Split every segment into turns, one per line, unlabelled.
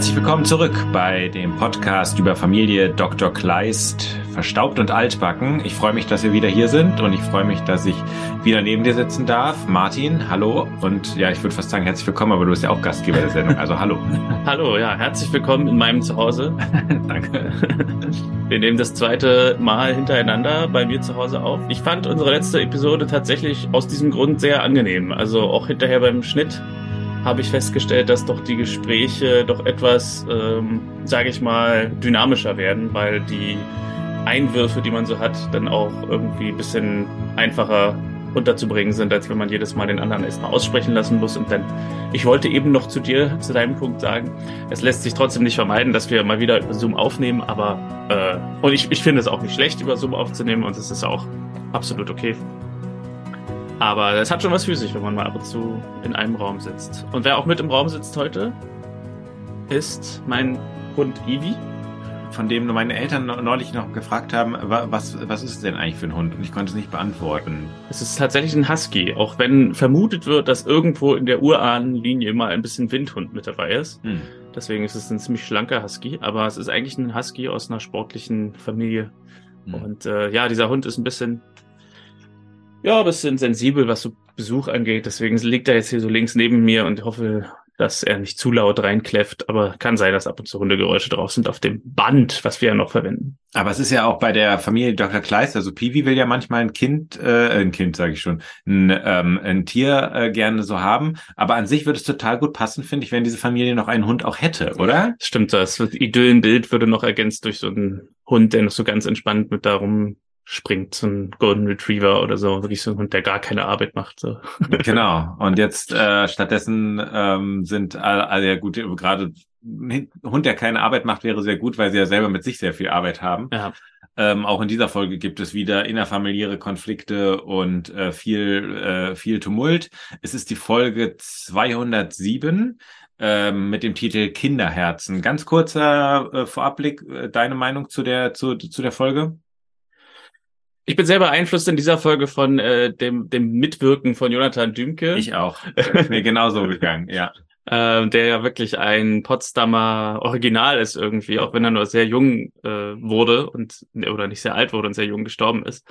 Herzlich willkommen zurück bei dem Podcast über Familie Dr. Kleist, verstaubt und altbacken. Ich freue mich, dass wir wieder hier sind und ich freue mich, dass ich wieder neben dir sitzen darf. Martin, hallo und ja, ich würde fast sagen herzlich willkommen, aber du bist ja auch Gastgeber der Sendung, also hallo.
hallo, ja, herzlich willkommen in meinem Zuhause. Danke. Wir nehmen das zweite Mal hintereinander bei mir zu Hause auf. Ich fand unsere letzte Episode tatsächlich aus diesem Grund sehr angenehm. Also auch hinterher beim Schnitt habe ich festgestellt, dass doch die Gespräche doch etwas, ähm, sage ich mal, dynamischer werden, weil die Einwürfe, die man so hat, dann auch irgendwie ein bisschen einfacher unterzubringen sind, als wenn man jedes Mal den anderen erstmal aussprechen lassen muss. Und dann, ich wollte eben noch zu dir, zu deinem Punkt sagen, es lässt sich trotzdem nicht vermeiden, dass wir mal wieder über Zoom aufnehmen, aber äh, und ich, ich finde es auch nicht schlecht, über Zoom aufzunehmen und es ist auch absolut okay. Aber es hat schon was für sich, wenn man mal ab und zu in einem Raum sitzt. Und wer auch mit im Raum sitzt heute, ist mein Hund Ivi.
Von dem meine Eltern neulich noch gefragt haben, was, was ist es denn eigentlich für ein Hund? Und ich konnte es nicht beantworten.
Es ist tatsächlich ein Husky, auch wenn vermutet wird, dass irgendwo in der Urahnenlinie mal ein bisschen Windhund mit dabei ist. Hm. Deswegen ist es ein ziemlich schlanker Husky, aber es ist eigentlich ein Husky aus einer sportlichen Familie. Hm. Und äh, ja, dieser Hund ist ein bisschen ja, ein bisschen sensibel, was so Besuch angeht. Deswegen liegt er jetzt hier so links neben mir und hoffe, dass er nicht zu laut reinkläfft. Aber kann sein, dass ab und zu Hundegeräusche drauf sind auf dem Band, was wir ja noch verwenden.
Aber es ist ja auch bei der Familie Dr. Kleist, also Piwi will ja manchmal ein Kind, äh, ein Kind sage ich schon, ein, ähm, ein Tier äh, gerne so haben. Aber an sich würde es total gut passen, finde ich, wenn diese Familie noch einen Hund auch hätte, oder?
Stimmt das. Das Idyllenbild würde noch ergänzt durch so einen Hund, der noch so ganz entspannt mit darum springt, so ein Golden Retriever oder so, wirklich so ein Hund, der gar keine Arbeit macht. So.
Genau. Und jetzt äh, stattdessen ähm, sind alle, alle ja gut, gerade ein Hund, der keine Arbeit macht, wäre sehr gut, weil sie ja selber mit sich sehr viel Arbeit haben. Ja. Ähm, auch in dieser Folge gibt es wieder innerfamiliäre Konflikte und äh, viel, äh, viel Tumult. Es ist die Folge 207 äh, mit dem Titel Kinderherzen. Ganz kurzer äh, Vorabblick, äh, deine Meinung zu der, zu, zu der Folge?
Ich bin sehr beeinflusst in dieser Folge von äh, dem, dem Mitwirken von Jonathan Dümke.
Ich auch. Ist mir genauso gegangen, ja.
Äh, der ja wirklich ein Potsdamer Original ist irgendwie, auch wenn er nur sehr jung äh, wurde und oder nicht sehr alt wurde und sehr jung gestorben ist.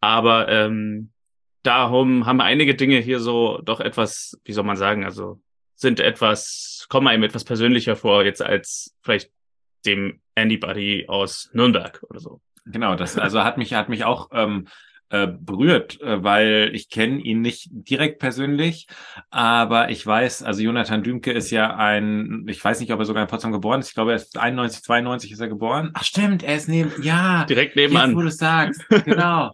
Aber ähm, darum haben einige Dinge hier so doch etwas, wie soll man sagen, also sind etwas, kommen einem etwas persönlicher vor, jetzt als vielleicht dem Anybody aus Nürnberg oder so.
Genau, das also hat mich hat mich auch ähm, äh, berührt, äh, weil ich kenne ihn nicht direkt persönlich, aber ich weiß, also Jonathan Dümke ist ja ein, ich weiß nicht, ob er sogar in Potsdam geboren ist, ich glaube, er ist 91, 92 ist er geboren. Ach stimmt, er ist neben, ja.
Direkt nebenan.
Jetzt, wo du sagst, genau.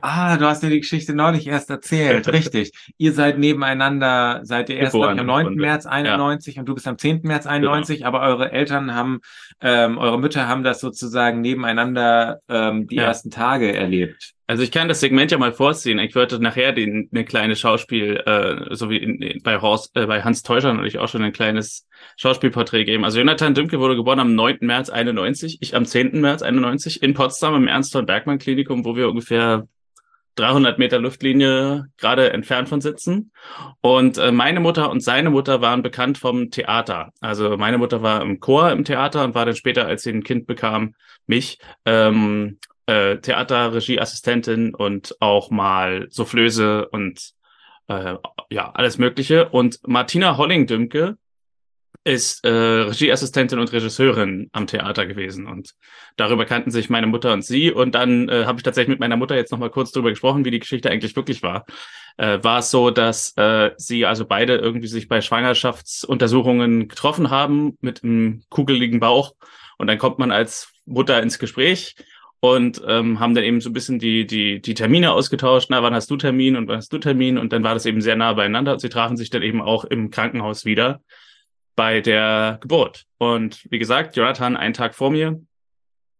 ah, du hast mir die Geschichte neulich erst erzählt, richtig. Ihr seid nebeneinander, seid ihr erst ich, am 9. März 91 ja. und du bist am 10. März 91, genau. aber eure Eltern haben, ähm, eure Mütter haben das sozusagen nebeneinander ähm, die ja. ersten Tage erlebt.
Also ich kann das Segment ja mal vorziehen. Ich würde nachher den, eine kleine Schauspiel, äh, so wie in, bei, Horst, äh, bei Hans Teuscher natürlich auch schon ein kleines Schauspielporträt geben. Also Jonathan Dümke wurde geboren am 9. März 91, ich am 10. März 91 in Potsdam im Ernst von Bergmann Klinikum, wo wir ungefähr 300 Meter Luftlinie gerade entfernt von sitzen. Und äh, meine Mutter und seine Mutter waren bekannt vom Theater. Also meine Mutter war im Chor im Theater und war dann später, als sie ein Kind bekam, mich, ähm, äh, Theaterregieassistentin und auch mal Soufflöse und äh, ja, alles Mögliche. Und Martina Holling-Dümke ist äh, Regieassistentin und Regisseurin am Theater gewesen. Und darüber kannten sich meine Mutter und sie. Und dann äh, habe ich tatsächlich mit meiner Mutter jetzt nochmal kurz darüber gesprochen, wie die Geschichte eigentlich wirklich war. Äh, war es so, dass äh, sie also beide irgendwie sich bei Schwangerschaftsuntersuchungen getroffen haben mit einem kugeligen Bauch. Und dann kommt man als Mutter ins Gespräch und ähm, haben dann eben so ein bisschen die, die, die Termine ausgetauscht. Na, wann hast du Termin und wann hast du Termin? Und dann war das eben sehr nah beieinander und sie trafen sich dann eben auch im Krankenhaus wieder bei der Geburt. Und wie gesagt, Jonathan einen Tag vor mir.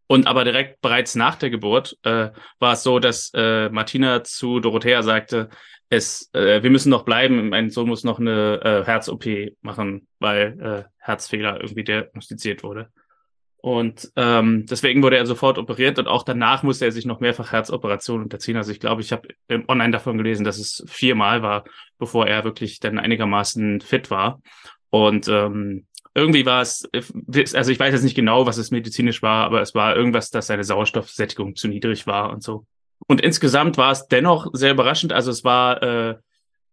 Und aber direkt bereits nach der Geburt äh, war es so, dass äh, Martina zu Dorothea sagte, es, äh, wir müssen noch bleiben, mein Sohn muss noch eine äh, Herz-OP machen, weil äh, Herzfehler irgendwie diagnostiziert wurde. Und ähm, deswegen wurde er sofort operiert und auch danach musste er sich noch mehrfach Herzoperationen unterziehen. Also ich glaube, ich habe online davon gelesen, dass es viermal war, bevor er wirklich dann einigermaßen fit war. Und ähm, irgendwie war es, also ich weiß jetzt nicht genau, was es medizinisch war, aber es war irgendwas, dass seine Sauerstoffsättigung zu niedrig war und so. Und insgesamt war es dennoch sehr überraschend. Also es war äh,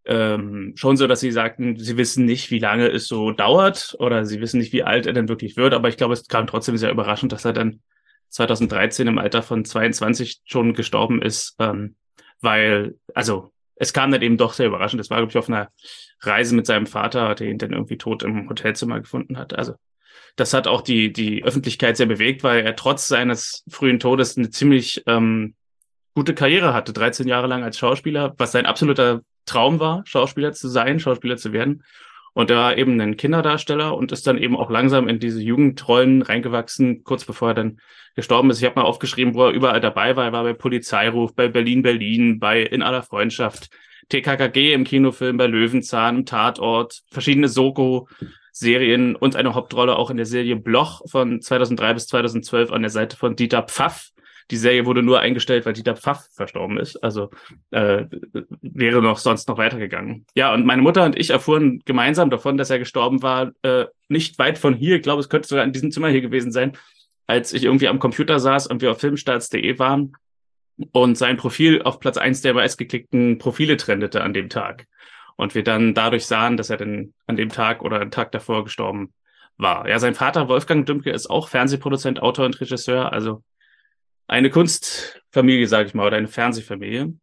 ähm, schon so, dass sie sagten, sie wissen nicht, wie lange es so dauert oder sie wissen nicht, wie alt er denn wirklich wird. Aber ich glaube, es kam trotzdem sehr überraschend, dass er dann 2013 im Alter von 22 schon gestorben ist, ähm, weil, also es kam dann eben doch sehr überraschend. Es war, glaube ich, auf einer Reise mit seinem Vater, der ihn dann irgendwie tot im Hotelzimmer gefunden hat. Also das hat auch die, die Öffentlichkeit sehr bewegt, weil er trotz seines frühen Todes eine ziemlich ähm, gute Karriere hatte, 13 Jahre lang als Schauspieler, was sein absoluter Traum war, Schauspieler zu sein, Schauspieler zu werden. Und er war eben ein Kinderdarsteller und ist dann eben auch langsam in diese Jugendrollen reingewachsen, kurz bevor er dann gestorben ist. Ich habe mal aufgeschrieben, wo er überall dabei war. Er war bei Polizeiruf, bei Berlin Berlin, bei In aller Freundschaft, TKKG im Kinofilm, bei Löwenzahn, im Tatort, verschiedene Soko-Serien und eine Hauptrolle auch in der Serie Bloch von 2003 bis 2012 an der Seite von Dieter Pfaff. Die Serie wurde nur eingestellt, weil Dieter Pfaff verstorben ist. Also äh, wäre noch sonst noch weitergegangen. Ja, und meine Mutter und ich erfuhren gemeinsam davon, dass er gestorben war, äh, nicht weit von hier. Ich glaube, es könnte sogar in diesem Zimmer hier gewesen sein, als ich irgendwie am Computer saß und wir auf filmstarts.de waren und sein Profil auf Platz eins der meistgeklickten Profile trendete an dem Tag. Und wir dann dadurch sahen, dass er dann an dem Tag oder einen Tag davor gestorben war. Ja, sein Vater Wolfgang Dümke ist auch Fernsehproduzent, Autor und Regisseur, also eine Kunstfamilie, sage ich mal, oder eine Fernsehfamilie.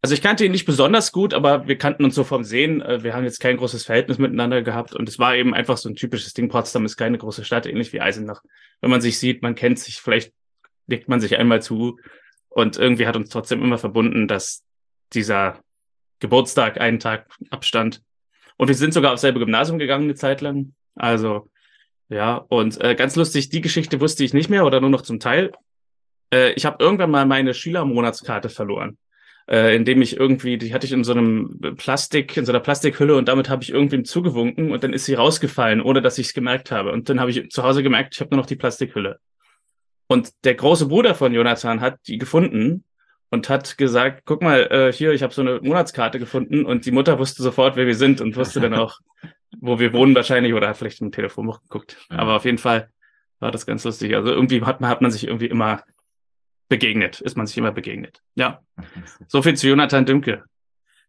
Also ich kannte ihn nicht besonders gut, aber wir kannten uns so vom Sehen. Äh, wir haben jetzt kein großes Verhältnis miteinander gehabt und es war eben einfach so ein typisches Ding. Potsdam ist keine große Stadt, ähnlich wie Eisenach. Wenn man sich sieht, man kennt sich, vielleicht legt man sich einmal zu und irgendwie hat uns trotzdem immer verbunden, dass dieser Geburtstag einen Tag Abstand und wir sind sogar aufs selbe Gymnasium gegangen eine Zeit lang. Also ja, und äh, ganz lustig, die Geschichte wusste ich nicht mehr oder nur noch zum Teil. Äh, ich habe irgendwann mal meine Schülermonatskarte verloren. Äh, indem ich irgendwie, die hatte ich in so einem Plastik, in so einer Plastikhülle und damit habe ich irgendwem zugewunken und dann ist sie rausgefallen, ohne dass ich es gemerkt habe. Und dann habe ich zu Hause gemerkt, ich habe nur noch die Plastikhülle. Und der große Bruder von Jonathan hat die gefunden und hat gesagt, guck mal, äh, hier, ich habe so eine Monatskarte gefunden und die Mutter wusste sofort, wer wir sind und wusste dann auch, wo wir wohnen wahrscheinlich oder hat vielleicht im Telefonbuch geguckt. Ja. Aber auf jeden Fall war das ganz lustig. Also irgendwie hat man, hat man sich irgendwie immer begegnet, ist man sich immer begegnet. Ja. So viel zu Jonathan Dümke.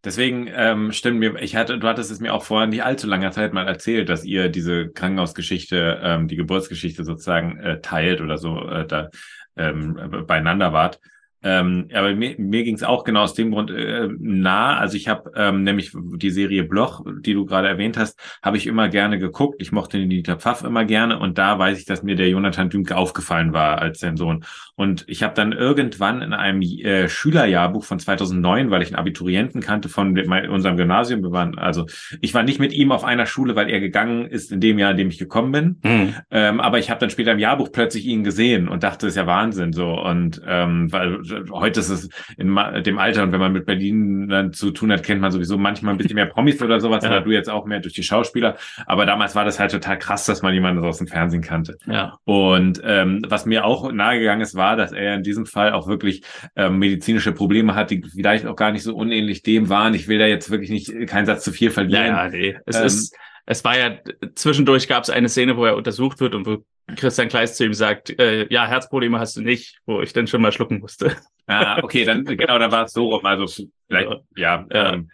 Deswegen ähm, stimmt mir, ich hatte, du hattest es mir auch vor nicht allzu langer Zeit mal erzählt, dass ihr diese Krankenhausgeschichte, ähm, die Geburtsgeschichte sozusagen äh, teilt oder so äh, da ähm, beieinander wart. Ähm, aber mir, mir ging es auch genau aus dem Grund äh, nah. Also ich habe ähm, nämlich die Serie Bloch, die du gerade erwähnt hast, habe ich immer gerne geguckt. Ich mochte den Dieter Pfaff immer gerne und da weiß ich, dass mir der Jonathan Dümke aufgefallen war als sein Sohn. Und ich habe dann irgendwann in einem äh, Schülerjahrbuch von 2009, weil ich einen Abiturienten kannte von unserem Gymnasium, wir waren also ich war nicht mit ihm auf einer Schule, weil er gegangen ist in dem Jahr, in dem ich gekommen bin. Mhm. Ähm, aber ich habe dann später im Jahrbuch plötzlich ihn gesehen und dachte, ist ja Wahnsinn so und ähm, weil heute ist es in dem Alter und wenn man mit Berlin dann zu tun hat, kennt man sowieso manchmal ein bisschen mehr Promis oder sowas, ja. oder du jetzt auch mehr durch die Schauspieler. Aber damals war das halt total krass, dass man jemanden aus dem Fernsehen kannte. Ja. Und ähm, was mir auch nahegegangen ist, war, dass er in diesem Fall auch wirklich ähm, medizinische Probleme hat, die vielleicht auch gar nicht so unähnlich dem waren. Ich will da jetzt wirklich nicht keinen Satz zu viel verlieren. Ja, ja nee.
Es ähm, ist es war ja zwischendurch gab es eine Szene, wo er untersucht wird und wo Christian Kleist zu ihm sagt, äh, ja, Herzprobleme hast du nicht, wo ich dann schon mal schlucken musste.
Ah, okay, dann genau, dann war es so rum. Also vielleicht, ja. ja. Ähm,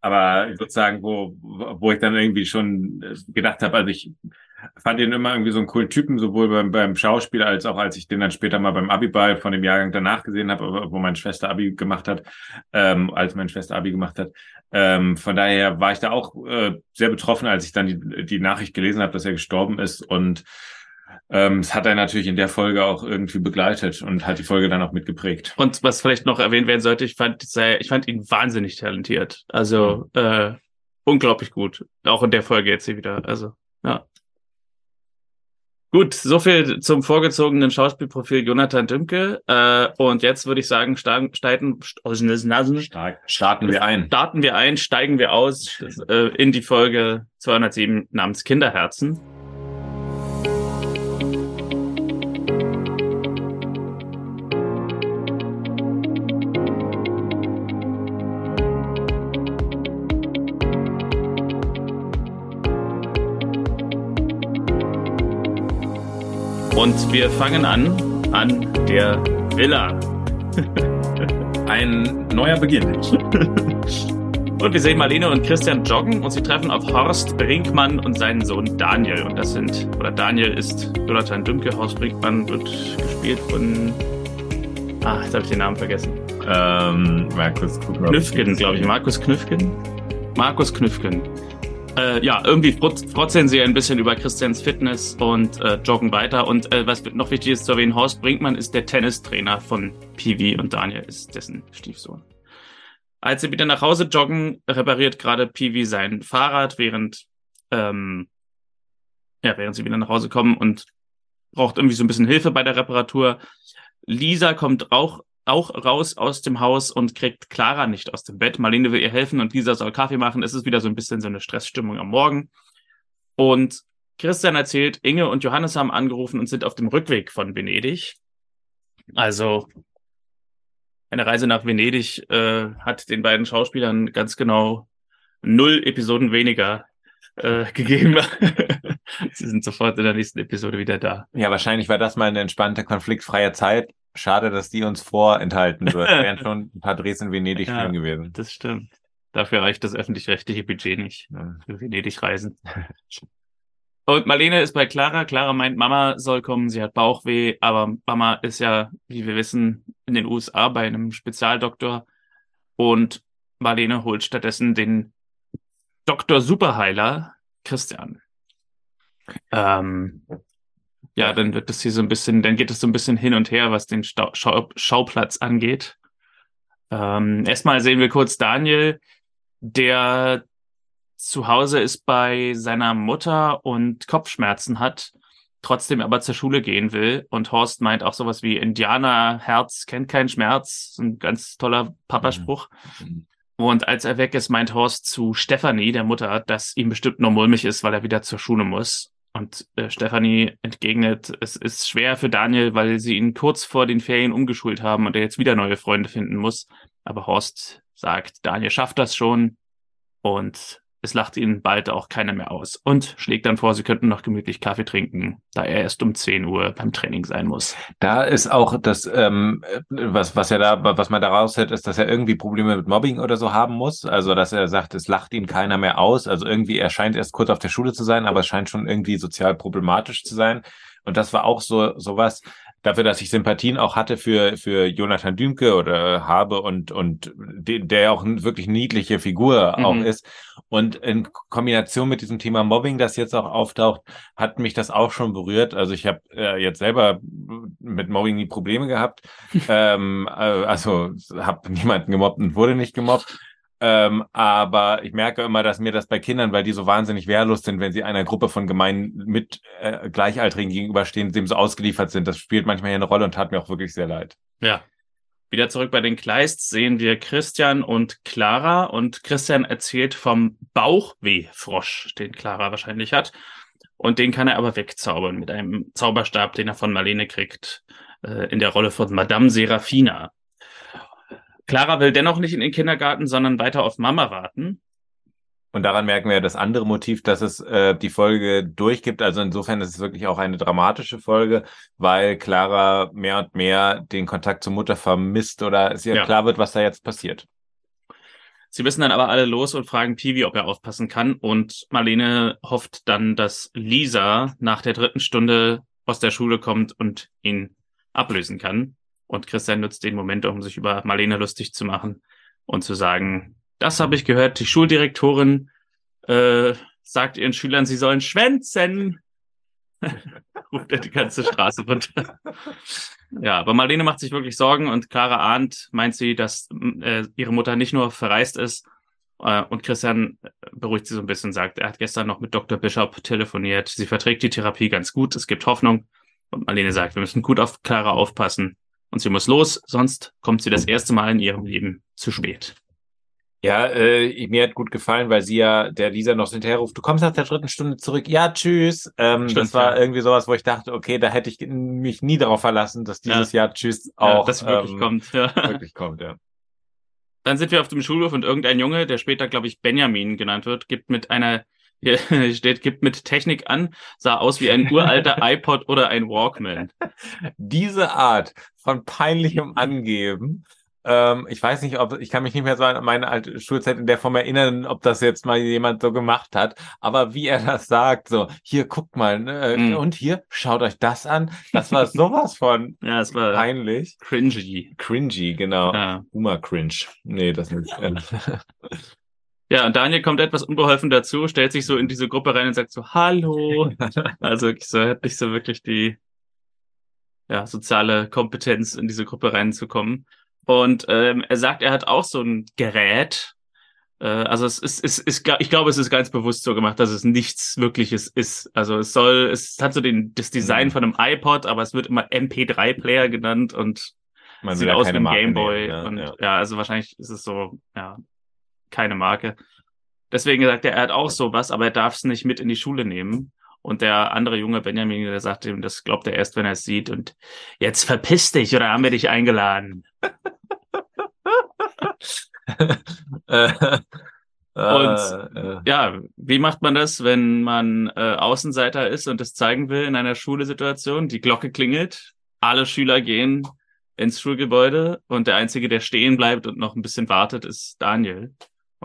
aber sozusagen, wo, wo ich dann irgendwie schon gedacht habe, also ich fand ihn immer irgendwie so einen coolen Typen, sowohl beim, beim Schauspiel als auch als ich den dann später mal beim Abiball von dem Jahrgang danach gesehen habe, wo meine Schwester Abi gemacht hat, ähm, als meine Schwester Abi gemacht hat. Ähm, von daher war ich da auch äh, sehr betroffen, als ich dann die, die Nachricht gelesen habe, dass er gestorben ist und ähm, das hat er natürlich in der Folge auch irgendwie begleitet und hat die Folge dann auch mitgeprägt.
Und was vielleicht noch erwähnt werden sollte, ich fand, ich fand ihn wahnsinnig talentiert. Also mhm. äh, unglaublich gut. Auch in der Folge jetzt hier wieder. Also, ja. Gut, so viel zum vorgezogenen Schauspielprofil Jonathan Dümke. Äh, und jetzt würde ich sagen, starten, starten,
starten wir ein.
Starten wir ein, steigen wir aus äh, in die Folge 207 namens Kinderherzen. Und wir fangen an an der Villa.
Ein neuer Beginn.
und wir sehen Marlene und Christian joggen und sie treffen auf Horst Brinkmann und seinen Sohn Daniel. Und das sind, oder Daniel ist Jonathan Dümke, Horst Brinkmann wird gespielt von. Ah, jetzt habe ich den Namen vergessen.
Ähm, Markus
Knüffgen, glaube ich. Markus Knüffgen. Markus Knüffgen. Äh, ja, irgendwie frotzeln sie ein bisschen über Christians Fitness und äh, joggen weiter. Und äh, was noch wichtig ist zu erwähnen, Horst Brinkmann ist der Tennistrainer von Piwi und Daniel ist dessen Stiefsohn. Als sie wieder nach Hause joggen, repariert gerade Piwi sein Fahrrad, während, ähm, ja, während sie wieder nach Hause kommen und braucht irgendwie so ein bisschen Hilfe bei der Reparatur. Lisa kommt auch auch raus aus dem Haus und kriegt Clara nicht aus dem Bett. Marlene will ihr helfen und Lisa soll Kaffee machen. Es ist wieder so ein bisschen so eine Stressstimmung am Morgen. Und Christian erzählt, Inge und Johannes haben angerufen und sind auf dem Rückweg von Venedig. Also eine Reise nach Venedig äh, hat den beiden Schauspielern ganz genau null Episoden weniger äh, gegeben. Sie sind sofort in der nächsten Episode wieder da.
Ja, wahrscheinlich war das mal eine entspannte, konfliktfreie Zeit. Schade, dass die uns vorenthalten wird. Wären schon ein paar Drehs in Venedig ja, schön gewesen.
Das stimmt. Dafür reicht das öffentlich-rechtliche Budget nicht ja. für Venedig-Reisen. Und Marlene ist bei Clara. Clara meint, Mama soll kommen, sie hat Bauchweh, aber Mama ist ja, wie wir wissen, in den USA bei einem Spezialdoktor. Und Marlene holt stattdessen den Dr. Superheiler Christian. Ähm, ja, dann wird es hier so ein bisschen, dann geht es so ein bisschen hin und her, was den Stau Schau Schauplatz angeht. Ähm, erstmal sehen wir kurz Daniel, der zu Hause ist bei seiner Mutter und Kopfschmerzen hat, trotzdem aber zur Schule gehen will. Und Horst meint auch sowas wie Indianerherz kennt keinen Schmerz. Ein ganz toller Papaspruch. Mhm. Und als er weg ist, meint Horst zu Stefanie, der Mutter, dass ihm bestimmt nur mulmig ist, weil er wieder zur Schule muss. Und äh, Stefanie entgegnet, es ist schwer für Daniel, weil sie ihn kurz vor den Ferien umgeschult haben und er jetzt wieder neue Freunde finden muss. Aber Horst sagt, Daniel schafft das schon und es lacht ihn bald auch keiner mehr aus und schlägt dann vor, sie könnten noch gemütlich Kaffee trinken, da er erst um 10 Uhr beim Training sein muss.
Da ist auch das, ähm, was, was er da, was man daraus hört, ist, dass er irgendwie Probleme mit Mobbing oder so haben muss. Also, dass er sagt, es lacht ihn keiner mehr aus. Also irgendwie, er scheint erst kurz auf der Schule zu sein, aber es scheint schon irgendwie sozial problematisch zu sein. Und das war auch so sowas, dafür, dass ich Sympathien auch hatte für, für Jonathan Dümke oder habe und, und de, der auch wirklich niedliche Figur mhm. auch ist. Und in Kombination mit diesem Thema Mobbing, das jetzt auch auftaucht, hat mich das auch schon berührt. Also ich habe äh, jetzt selber mit Mobbing nie Probleme gehabt. ähm, äh, also habe niemanden gemobbt und wurde nicht gemobbt. Ähm, aber ich merke immer, dass mir das bei Kindern, weil die so wahnsinnig wehrlos sind, wenn sie einer Gruppe von gemeinen mit äh, Gleichaltrigen gegenüberstehen, dem so ausgeliefert sind. Das spielt manchmal hier eine Rolle und tat mir auch wirklich sehr leid.
Ja. Wieder zurück bei den Kleists sehen wir Christian und Clara und Christian erzählt vom Bauchwehfrosch, den Clara wahrscheinlich hat. Und den kann er aber wegzaubern mit einem Zauberstab, den er von Marlene kriegt, äh, in der Rolle von Madame Serafina. Clara will dennoch nicht in den Kindergarten, sondern weiter auf Mama warten.
Und daran merken wir das andere Motiv, dass es äh, die Folge durchgibt. Also insofern ist es wirklich auch eine dramatische Folge, weil Clara mehr und mehr den Kontakt zur Mutter vermisst oder es ihr ja. klar wird, was da jetzt passiert.
Sie müssen dann aber alle los und fragen Piwi, ob er aufpassen kann. Und Marlene hofft dann, dass Lisa nach der dritten Stunde aus der Schule kommt und ihn ablösen kann. Und Christian nutzt den Moment, um sich über Marlene lustig zu machen und zu sagen, das habe ich gehört, die Schuldirektorin äh, sagt ihren Schülern, sie sollen schwänzen. Ruft er die ganze Straße runter. ja, aber Marlene macht sich wirklich Sorgen und Clara ahnt, meint sie, dass äh, ihre Mutter nicht nur verreist ist. Äh, und Christian beruhigt sie so ein bisschen, sagt, er hat gestern noch mit Dr. Bishop telefoniert. Sie verträgt die Therapie ganz gut, es gibt Hoffnung. Und Marlene sagt, wir müssen gut auf Clara aufpassen. Und sie muss los, sonst kommt sie das erste Mal in ihrem Leben zu spät.
Ja, äh, mir hat gut gefallen, weil sie ja der Lisa noch hinterherruft, du kommst nach der dritten Stunde zurück. Ja, tschüss. Ähm, Stimmt, das war ja. irgendwie sowas, wo ich dachte, okay, da hätte ich mich nie darauf verlassen, dass dieses ja. Jahr Tschüss auch
ja, das wirklich ähm, kommt. Ja.
Wirklich kommt, ja.
Dann sind wir auf dem Schulhof und irgendein Junge, der später, glaube ich, Benjamin genannt wird, gibt mit einer Hier steht, gibt mit Technik an, sah aus wie ein uralter iPod oder ein Walkman.
Diese Art von peinlichem Angeben ähm, ich weiß nicht, ob ich kann mich nicht mehr so an meine alte Schulzeit in der Form erinnern, ob das jetzt mal jemand so gemacht hat. Aber wie er das sagt, so hier guckt mal ne, mm. und hier schaut euch das an. Das war sowas von
ja, es war
peinlich,
cringy,
cringy, genau. Ja. Humor cringe. Nee, das nicht.
Ja, und Daniel kommt etwas unbeholfen dazu, stellt sich so in diese Gruppe rein und sagt so, hallo. also so hat nicht so wirklich die ja, soziale Kompetenz, in diese Gruppe reinzukommen. Und ähm, er sagt, er hat auch so ein Gerät. Äh, also es ist, es ist, ich glaube, es ist ganz bewusst so gemacht, dass es nichts Wirkliches ist. Also es soll, es hat so den, das Design mhm. von einem iPod, aber es wird immer MP3-Player genannt und Man sieht aus wie ein Gameboy. Ja, und ja. ja, also wahrscheinlich ist es so, ja, keine Marke. Deswegen sagt er, er hat auch sowas, aber er darf es nicht mit in die Schule nehmen. Und der andere junge Benjamin, der sagt ihm, das glaubt er erst, wenn er es sieht. Und jetzt verpiss dich oder haben wir dich eingeladen? und äh, ja, wie macht man das, wenn man äh, Außenseiter ist und das zeigen will in einer Schulesituation? Die Glocke klingelt, alle Schüler gehen ins Schulgebäude und der Einzige, der stehen bleibt und noch ein bisschen wartet, ist Daniel.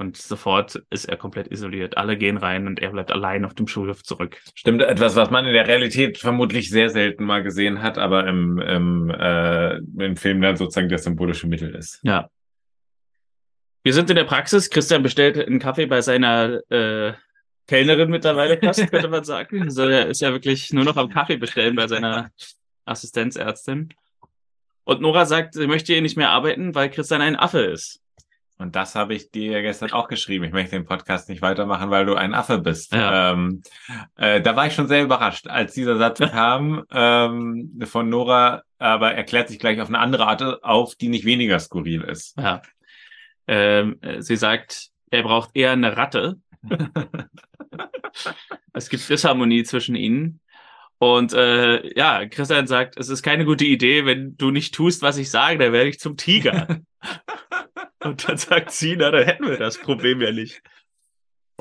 Und sofort ist er komplett isoliert. Alle gehen rein und er bleibt allein auf dem Schulhof zurück.
Stimmt, etwas, was man in der Realität vermutlich sehr selten mal gesehen hat, aber im, im, äh, im Film dann sozusagen das symbolische Mittel ist.
Ja. Wir sind in der Praxis. Christian bestellt einen Kaffee bei seiner äh, Kellnerin mittlerweile fast, könnte man sagen. Also er ist ja wirklich nur noch am Kaffee bestellen bei seiner Assistenzärztin. Und Nora sagt, sie möchte hier nicht mehr arbeiten, weil Christian ein Affe ist.
Und das habe ich dir gestern auch geschrieben. Ich möchte den Podcast nicht weitermachen, weil du ein Affe bist. Ja. Ähm, äh, da war ich schon sehr überrascht, als dieser Satz kam ähm, von Nora, aber erklärt sich gleich auf eine andere Art auf, die nicht weniger skurril ist.
Ja. Ähm, sie sagt, er braucht eher eine Ratte. es gibt Disharmonie zwischen ihnen. Und äh, ja, Christian sagt, es ist keine gute Idee, wenn du nicht tust, was ich sage, dann werde ich zum Tiger. Und dann sagt sie, na, dann hätten wir das Problem ja nicht.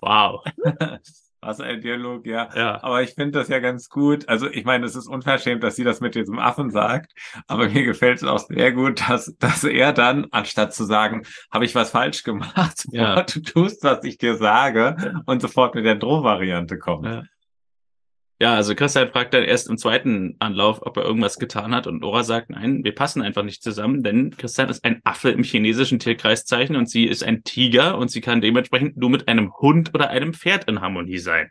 Wow.
Was ein Dialog, ja. ja. Aber ich finde das ja ganz gut. Also ich meine, es ist unverschämt, dass sie das mit diesem Affen sagt, aber mir gefällt es auch sehr gut, dass, dass er dann, anstatt zu sagen, habe ich was falsch gemacht, ja. du tust, was ich dir sage und sofort mit der Drohvariante kommt.
Ja. Ja, also Christian fragt dann erst im zweiten Anlauf, ob er irgendwas getan hat und Nora sagt, nein, wir passen einfach nicht zusammen, denn Christian ist ein Affe im chinesischen Tierkreiszeichen und sie ist ein Tiger und sie kann dementsprechend nur mit einem Hund oder einem Pferd in Harmonie sein.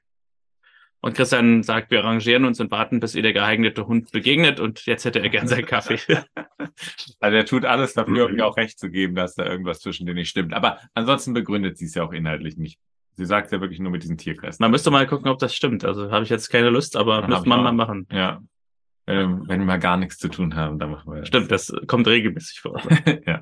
Und Christian sagt, wir arrangieren uns und warten, bis ihr der geeignete Hund begegnet und jetzt hätte er gern seinen Kaffee.
also er tut alles dafür, um mir auch recht zu geben, dass da irgendwas zwischen denen nicht stimmt. Aber ansonsten begründet sie es ja auch inhaltlich nicht. Sie sagt ja wirklich nur mit diesen Tierkreisen.
Man müsste mal gucken, ob das stimmt. Also habe ich jetzt keine Lust, aber dann müsste man mal machen.
Ja. Wenn, wenn wir mal gar nichts zu tun haben, dann machen wir
das. Stimmt, das kommt regelmäßig vor. ja.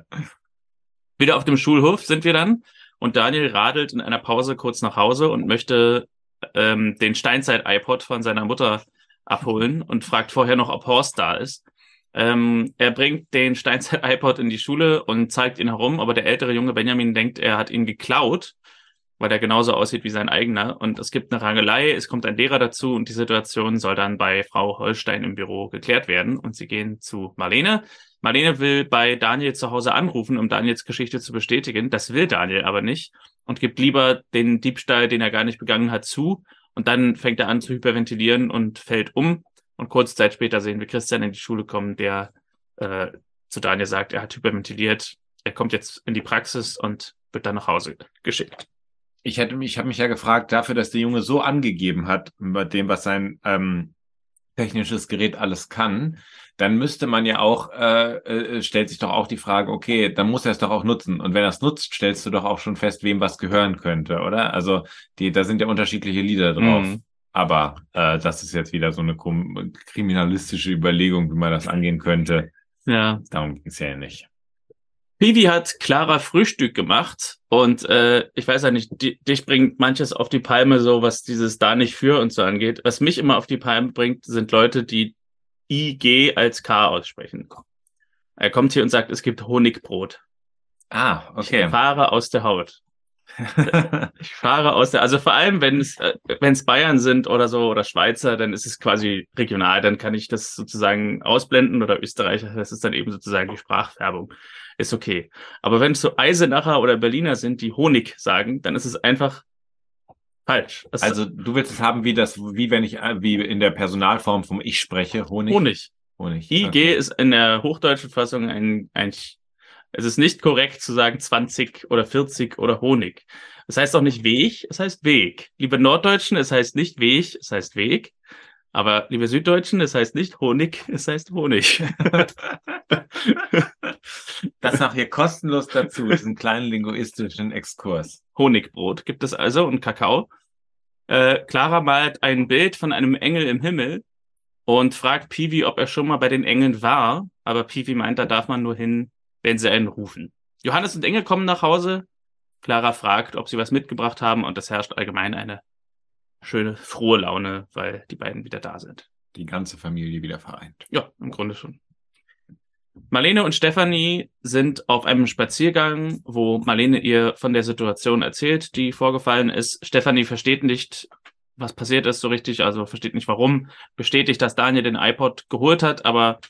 Wieder auf dem Schulhof sind wir dann und Daniel radelt in einer Pause kurz nach Hause und möchte ähm, den Steinzeit-iPod von seiner Mutter abholen und fragt vorher noch, ob Horst da ist. Ähm, er bringt den Steinzeit-iPod in die Schule und zeigt ihn herum, aber der ältere Junge Benjamin denkt, er hat ihn geklaut weil der genauso aussieht wie sein eigener. Und es gibt eine Rangelei, es kommt ein Lehrer dazu und die Situation soll dann bei Frau Holstein im Büro geklärt werden. Und sie gehen zu Marlene. Marlene will bei Daniel zu Hause anrufen, um Daniels Geschichte zu bestätigen. Das will Daniel aber nicht und gibt lieber den Diebstahl, den er gar nicht begangen hat, zu. Und dann fängt er an zu hyperventilieren und fällt um. Und kurze Zeit später sehen wir Christian in die Schule kommen, der äh, zu Daniel sagt, er hat hyperventiliert. Er kommt jetzt in die Praxis und wird dann nach Hause geschickt
ich hätte mich, ich habe mich ja gefragt, dafür, dass der Junge so angegeben hat, bei dem, was sein ähm, technisches Gerät alles kann, dann müsste man ja auch, äh, äh, stellt sich doch auch die Frage, okay, dann muss er es doch auch nutzen. Und wenn er es nutzt, stellst du doch auch schon fest, wem was gehören könnte, oder? Also die, da sind ja unterschiedliche Lieder drauf. Mhm. Aber äh, das ist jetzt wieder so eine kriminalistische Überlegung, wie man das angehen könnte. Ja. Darum ging es ja nicht.
Pivi hat Clara Frühstück gemacht und äh, ich weiß ja nicht, die, dich bringt manches auf die Palme, so was dieses da nicht für und so angeht. Was mich immer auf die Palme bringt, sind Leute, die IG als K aussprechen. Er kommt hier und sagt, es gibt Honigbrot.
Ah, okay.
Ich fahre aus der Haut. Ich fahre aus der, also vor allem, wenn es, äh, wenn es Bayern sind oder so oder Schweizer, dann ist es quasi regional, dann kann ich das sozusagen ausblenden oder Österreicher, das ist dann eben sozusagen die Sprachfärbung. Ist okay. Aber wenn es so Eisenacher oder Berliner sind, die Honig sagen, dann ist es einfach falsch.
Das also du willst es haben, wie das, wie wenn ich, wie in der Personalform vom Ich spreche,
Honig. Honig. Honig. IG okay. ist in der hochdeutschen Fassung ein, ein es ist nicht korrekt zu sagen 20 oder 40 oder Honig. Es heißt auch nicht Weg, es heißt Weg. Liebe Norddeutschen, es heißt nicht Weg, es heißt Weg. Aber liebe Süddeutschen, es heißt nicht Honig, es heißt Honig.
das nach hier kostenlos dazu, diesen kleinen linguistischen Exkurs.
Honigbrot gibt es also und Kakao. Äh, Clara malt ein Bild von einem Engel im Himmel und fragt Piwi, ob er schon mal bei den Engeln war. Aber Piwi meint, da darf man nur hin, wenn sie einen rufen. Johannes und Engel kommen nach Hause. Clara fragt, ob sie was mitgebracht haben und es herrscht allgemein eine schöne, frohe Laune, weil die beiden wieder da sind.
Die ganze Familie wieder vereint.
Ja, im Grunde schon. Marlene und Stefanie sind auf einem Spaziergang, wo Marlene ihr von der Situation erzählt, die vorgefallen ist. Stefanie versteht nicht, was passiert ist so richtig, also versteht nicht warum, bestätigt, dass Daniel den iPod geholt hat, aber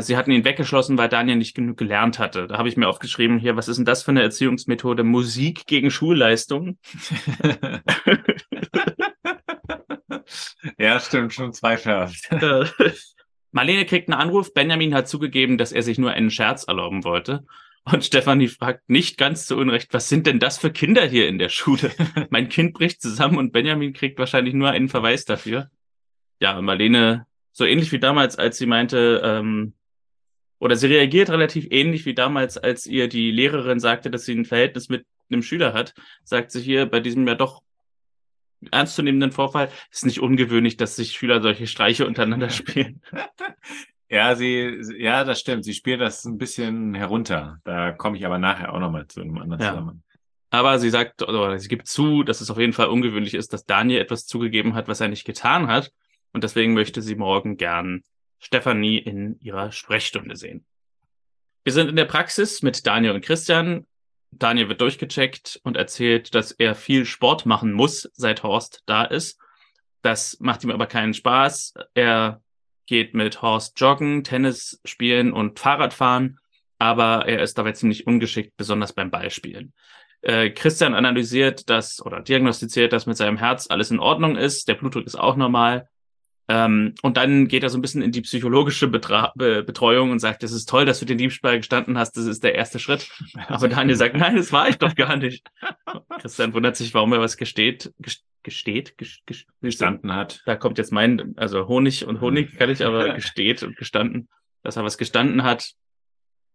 sie hatten ihn weggeschlossen, weil Daniel nicht genug gelernt hatte. Da habe ich mir aufgeschrieben, hier, was ist denn das für eine Erziehungsmethode? Musik gegen Schulleistung.
ja, stimmt, schon zwei Vers.
Marlene kriegt einen Anruf. Benjamin hat zugegeben, dass er sich nur einen Scherz erlauben wollte. Und Stefanie fragt nicht ganz zu Unrecht, was sind denn das für Kinder hier in der Schule? mein Kind bricht zusammen und Benjamin kriegt wahrscheinlich nur einen Verweis dafür. Ja, Marlene so ähnlich wie damals, als sie meinte, ähm, oder sie reagiert relativ ähnlich wie damals, als ihr die Lehrerin sagte, dass sie ein Verhältnis mit einem Schüler hat, sagt sie hier bei diesem ja doch ernstzunehmenden Vorfall, ist nicht ungewöhnlich, dass sich Schüler solche Streiche untereinander spielen.
Ja, sie, ja, das stimmt. Sie spielt das ein bisschen herunter. Da komme ich aber nachher auch nochmal zu einem anderen ja. Zusammenhang.
Aber sie sagt, oder sie gibt zu, dass es auf jeden Fall ungewöhnlich ist, dass Daniel etwas zugegeben hat, was er nicht getan hat. Und deswegen möchte sie morgen gern Stefanie in ihrer Sprechstunde sehen. Wir sind in der Praxis mit Daniel und Christian. Daniel wird durchgecheckt und erzählt, dass er viel Sport machen muss, seit Horst da ist. Das macht ihm aber keinen Spaß. Er geht mit Horst joggen, Tennis spielen und Fahrrad fahren, aber er ist dabei ziemlich ungeschickt, besonders beim Ballspielen. Äh, Christian analysiert das oder diagnostiziert, dass mit seinem Herz alles in Ordnung ist, der Blutdruck ist auch normal, ähm, und dann geht er so ein bisschen in die psychologische Betra Be Betreuung und sagt, es ist toll, dass du den Diebstahl gestanden hast, das ist der erste Schritt. Aber Daniel sagt, nein, das war ich doch gar nicht. Christian wundert sich, warum er was gesteht, gesteht, gestanden hat. Da kommt jetzt mein, also Honig und Honig kann ich, aber gesteht und gestanden, dass er was gestanden hat,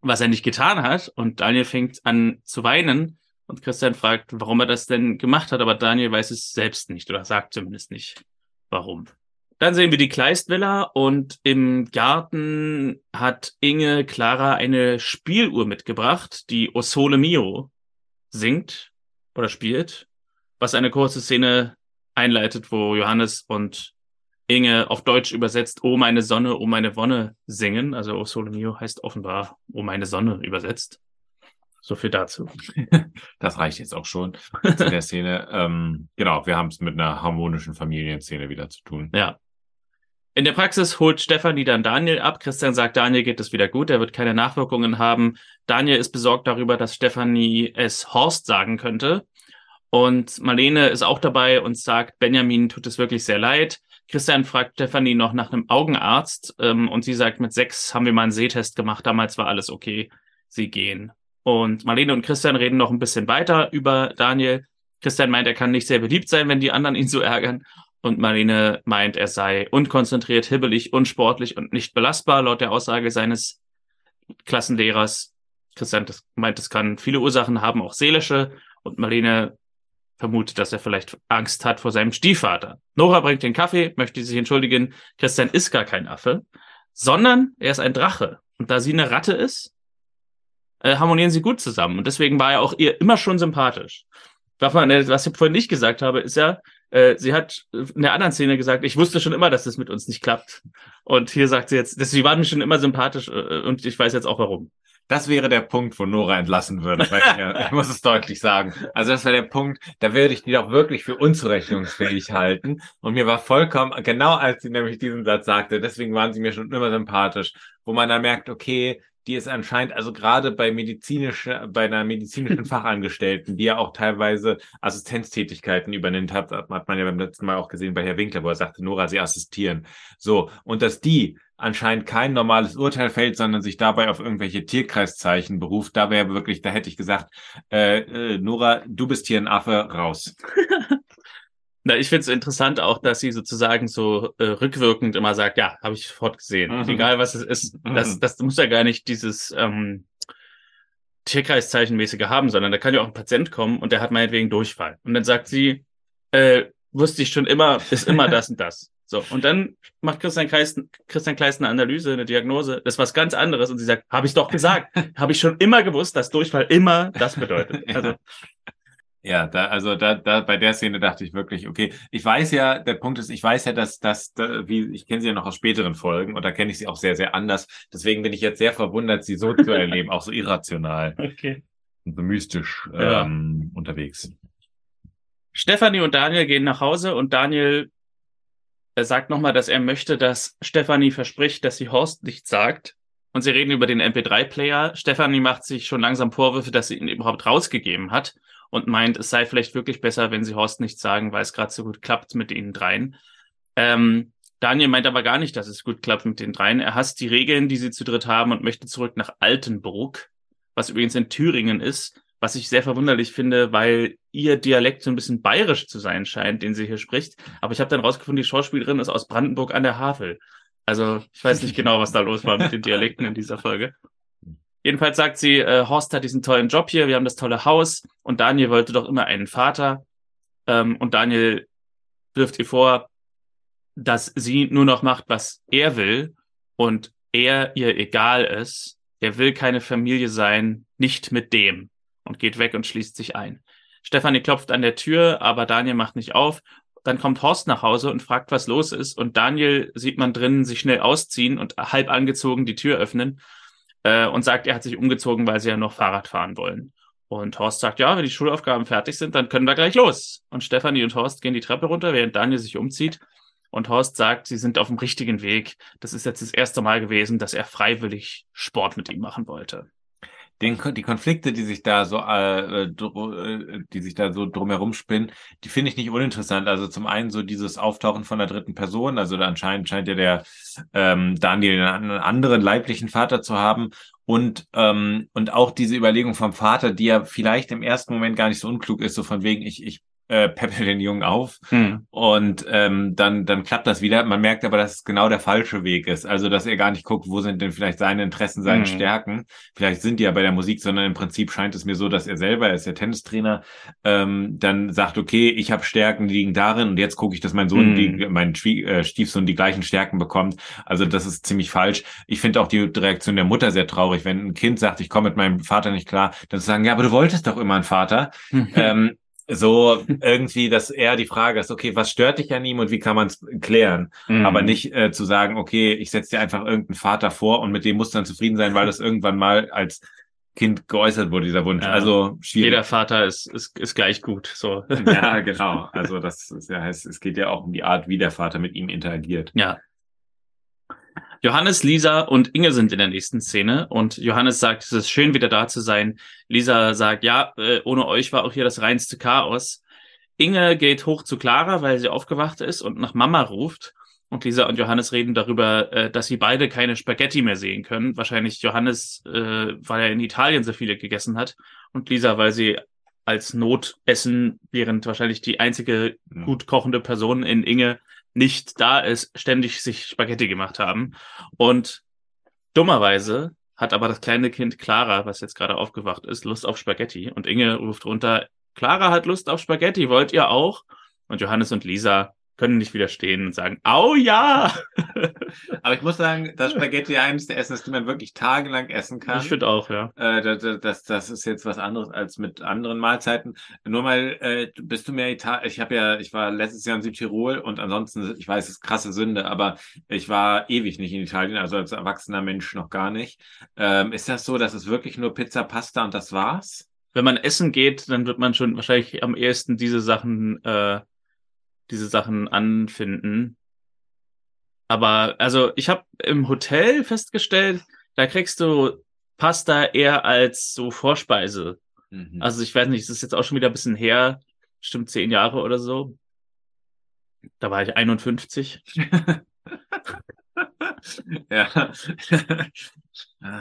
was er nicht getan hat. Und Daniel fängt an zu weinen. Und Christian fragt, warum er das denn gemacht hat, aber Daniel weiß es selbst nicht oder sagt zumindest nicht, warum. Dann sehen wir die Kleistvilla und im Garten hat Inge Clara eine Spieluhr mitgebracht, die O Sole Mio singt oder spielt, was eine kurze Szene einleitet, wo Johannes und Inge auf Deutsch übersetzt Oh meine Sonne, oh meine Wonne singen. Also O Sole Mio heißt offenbar Oh meine Sonne übersetzt. So viel dazu.
Das reicht jetzt auch schon zu der Szene. ähm, genau, wir haben es mit einer harmonischen Familienszene wieder zu tun.
Ja. In der Praxis holt Stefanie dann Daniel ab. Christian sagt, Daniel geht es wieder gut, er wird keine Nachwirkungen haben. Daniel ist besorgt darüber, dass Stefanie es Horst sagen könnte. Und Marlene ist auch dabei und sagt, Benjamin tut es wirklich sehr leid. Christian fragt Stefanie noch nach einem Augenarzt ähm, und sie sagt, mit sechs haben wir mal einen Sehtest gemacht, damals war alles okay, sie gehen. Und Marlene und Christian reden noch ein bisschen weiter über Daniel. Christian meint, er kann nicht sehr beliebt sein, wenn die anderen ihn so ärgern. Und Marlene meint, er sei unkonzentriert, hibbelig, unsportlich und nicht belastbar, laut der Aussage seines Klassenlehrers. Christian meint, es kann viele Ursachen haben, auch seelische. Und Marlene vermutet, dass er vielleicht Angst hat vor seinem Stiefvater. Nora bringt den Kaffee, möchte sich entschuldigen. Christian ist gar kein Affe, sondern er ist ein Drache. Und da sie eine Ratte ist, äh, harmonieren sie gut zusammen. Und deswegen war er auch ihr immer schon sympathisch. Was ich vorhin nicht gesagt habe, ist ja, äh, sie hat in der anderen Szene gesagt, ich wusste schon immer, dass das mit uns nicht klappt. Und hier sagt sie jetzt, dass sie waren mir schon immer sympathisch äh, und ich weiß jetzt auch warum.
Das wäre der Punkt, wo Nora entlassen würde. Weil, ich muss es deutlich sagen. Also das wäre der Punkt, da würde ich die doch wirklich für unzurechnungsfähig halten. Und mir war vollkommen, genau als sie nämlich diesen Satz sagte, deswegen waren sie mir schon immer sympathisch, wo man dann merkt, okay, die ist anscheinend, also gerade bei medizinischer, bei einer medizinischen Fachangestellten, die ja auch teilweise Assistenztätigkeiten übernimmt hat, hat man ja beim letzten Mal auch gesehen bei Herr Winkler, wo er sagte, Nora, sie assistieren. So. Und dass die anscheinend kein normales Urteil fällt, sondern sich dabei auf irgendwelche Tierkreiszeichen beruft, da wäre wirklich, da hätte ich gesagt, äh, äh, Nora, du bist hier ein Affe, raus.
Na, ich finde es interessant auch, dass sie sozusagen so äh, rückwirkend immer sagt, ja, habe ich sofort gesehen. Mhm. Egal was es ist, mhm. das, das muss ja gar nicht dieses ähm, Tierkreiszeichenmäßige haben, sondern da kann ja auch ein Patient kommen und der hat meinetwegen Durchfall. Und dann sagt sie, äh, wusste ich schon immer, ist immer das und das. So, und dann macht Christian Kleist, Christian Kleist eine Analyse, eine Diagnose, das ist was ganz anderes und sie sagt, habe ich doch gesagt, habe ich schon immer gewusst, dass Durchfall immer das bedeutet. Also
ja, da, also da, da bei der Szene dachte ich wirklich, okay, ich weiß ja, der Punkt ist, ich weiß ja, dass das, da, wie ich kenne sie ja noch aus späteren Folgen und da kenne ich sie auch sehr, sehr anders. Deswegen bin ich jetzt sehr verwundert, sie so zu erleben, auch so irrational
okay.
und so mystisch ja. ähm, unterwegs.
Stefanie und Daniel gehen nach Hause und Daniel er sagt nochmal, dass er möchte, dass Stefanie verspricht, dass sie Horst nichts sagt. Und sie reden über den MP3-Player. Stefanie macht sich schon langsam Vorwürfe, dass sie ihn überhaupt rausgegeben hat und meint, es sei vielleicht wirklich besser, wenn sie Horst nichts sagen, weil es gerade so gut klappt mit ihnen dreien. Ähm, Daniel meint aber gar nicht, dass es gut klappt mit den dreien. Er hasst die Regeln, die sie zu dritt haben und möchte zurück nach Altenburg, was übrigens in Thüringen ist, was ich sehr verwunderlich finde, weil ihr Dialekt so ein bisschen bayerisch zu sein scheint, den sie hier spricht. Aber ich habe dann rausgefunden, die Schauspielerin ist aus Brandenburg an der Havel. Also ich weiß nicht genau, was da los war mit den Dialekten in dieser Folge. Jedenfalls sagt sie, äh, Horst hat diesen tollen Job hier, wir haben das tolle Haus und Daniel wollte doch immer einen Vater. Ähm, und Daniel wirft ihr vor, dass sie nur noch macht, was er will und er ihr egal ist. Er will keine Familie sein, nicht mit dem und geht weg und schließt sich ein. Stefanie klopft an der Tür, aber Daniel macht nicht auf. Dann kommt Horst nach Hause und fragt, was los ist. Und Daniel sieht man drinnen sich schnell ausziehen und halb angezogen die Tür öffnen äh, und sagt, er hat sich umgezogen, weil sie ja noch Fahrrad fahren wollen. Und Horst sagt, ja, wenn die Schulaufgaben fertig sind, dann können wir gleich los. Und Stefanie und Horst gehen die Treppe runter, während Daniel sich umzieht. Und Horst sagt, sie sind auf dem richtigen Weg. Das ist jetzt das erste Mal gewesen, dass er freiwillig Sport mit ihm machen wollte
den, die Konflikte, die sich da so, äh, äh, die sich da so drumherum spinnen, die finde ich nicht uninteressant. Also zum einen so dieses Auftauchen von der dritten Person, also anscheinend scheint ja der ähm, Daniel einen anderen leiblichen Vater zu haben und ähm, und auch diese Überlegung vom Vater, die ja vielleicht im ersten Moment gar nicht so unklug ist, so von wegen ich ich äh, peppel den Jungen auf hm. und ähm, dann, dann klappt das wieder. Man merkt aber, dass es genau der falsche Weg ist. Also, dass er gar nicht guckt, wo sind denn vielleicht seine Interessen, seine hm. Stärken. Vielleicht sind die ja bei der Musik, sondern im Prinzip scheint es mir so, dass er selber, er ist ja Tennistrainer, ähm, dann sagt, okay, ich habe Stärken, die liegen darin und jetzt gucke ich, dass mein Sohn, hm. die, mein äh, Stiefsohn die gleichen Stärken bekommt. Also, das ist ziemlich falsch. Ich finde auch die Reaktion der Mutter sehr traurig. Wenn ein Kind sagt, ich komme mit meinem Vater nicht klar, dann zu sagen, ja, aber du wolltest doch immer einen Vater. ähm, so irgendwie, dass eher die Frage ist, okay, was stört dich an ihm und wie kann man es klären? Mhm. Aber nicht äh, zu sagen, okay, ich setze dir einfach irgendeinen Vater vor und mit dem musst du dann zufrieden sein, weil das irgendwann mal als Kind geäußert wurde, dieser Wunsch. Ja. Also
schwierig. Jeder Vater ist, ist, ist gleich gut. So.
Ja, genau. Also das ist ja heißt, es geht ja auch um die Art, wie der Vater mit ihm interagiert.
Ja. Johannes, Lisa und Inge sind in der nächsten Szene und Johannes sagt, es ist schön, wieder da zu sein. Lisa sagt, ja, äh, ohne euch war auch hier das reinste Chaos. Inge geht hoch zu Clara, weil sie aufgewacht ist und nach Mama ruft. Und Lisa und Johannes reden darüber, äh, dass sie beide keine Spaghetti mehr sehen können. Wahrscheinlich Johannes, äh, weil er in Italien so viele gegessen hat. Und Lisa, weil sie als Notessen, während wahrscheinlich die einzige gut kochende Person in Inge nicht da ist, ständig sich Spaghetti gemacht haben. Und dummerweise hat aber das kleine Kind Clara, was jetzt gerade aufgewacht ist, Lust auf Spaghetti. Und Inge ruft runter, Clara hat Lust auf Spaghetti, wollt ihr auch? Und Johannes und Lisa können nicht widerstehen und sagen, au ja!
Aber ich muss sagen, das Spaghetti eines der Essen ist, die man wirklich tagelang essen kann.
Ich finde auch, ja.
Äh, das, das, das ist jetzt was anderes als mit anderen Mahlzeiten. Nur mal, äh, bist du mehr Italien? Ich habe ja, ich war letztes Jahr in Südtirol und ansonsten, ich weiß, es ist krasse Sünde, aber ich war ewig nicht in Italien, also als erwachsener Mensch noch gar nicht. Ähm, ist das so, dass es wirklich nur Pizza, Pasta und das war's?
Wenn man essen geht, dann wird man schon wahrscheinlich am ehesten diese Sachen äh, diese Sachen anfinden. Aber also ich habe im Hotel festgestellt, da kriegst du Pasta eher als so Vorspeise. Mhm. Also ich weiß nicht, es ist jetzt auch schon wieder ein bisschen her, bestimmt zehn Jahre oder so. Da war ich 51. ja.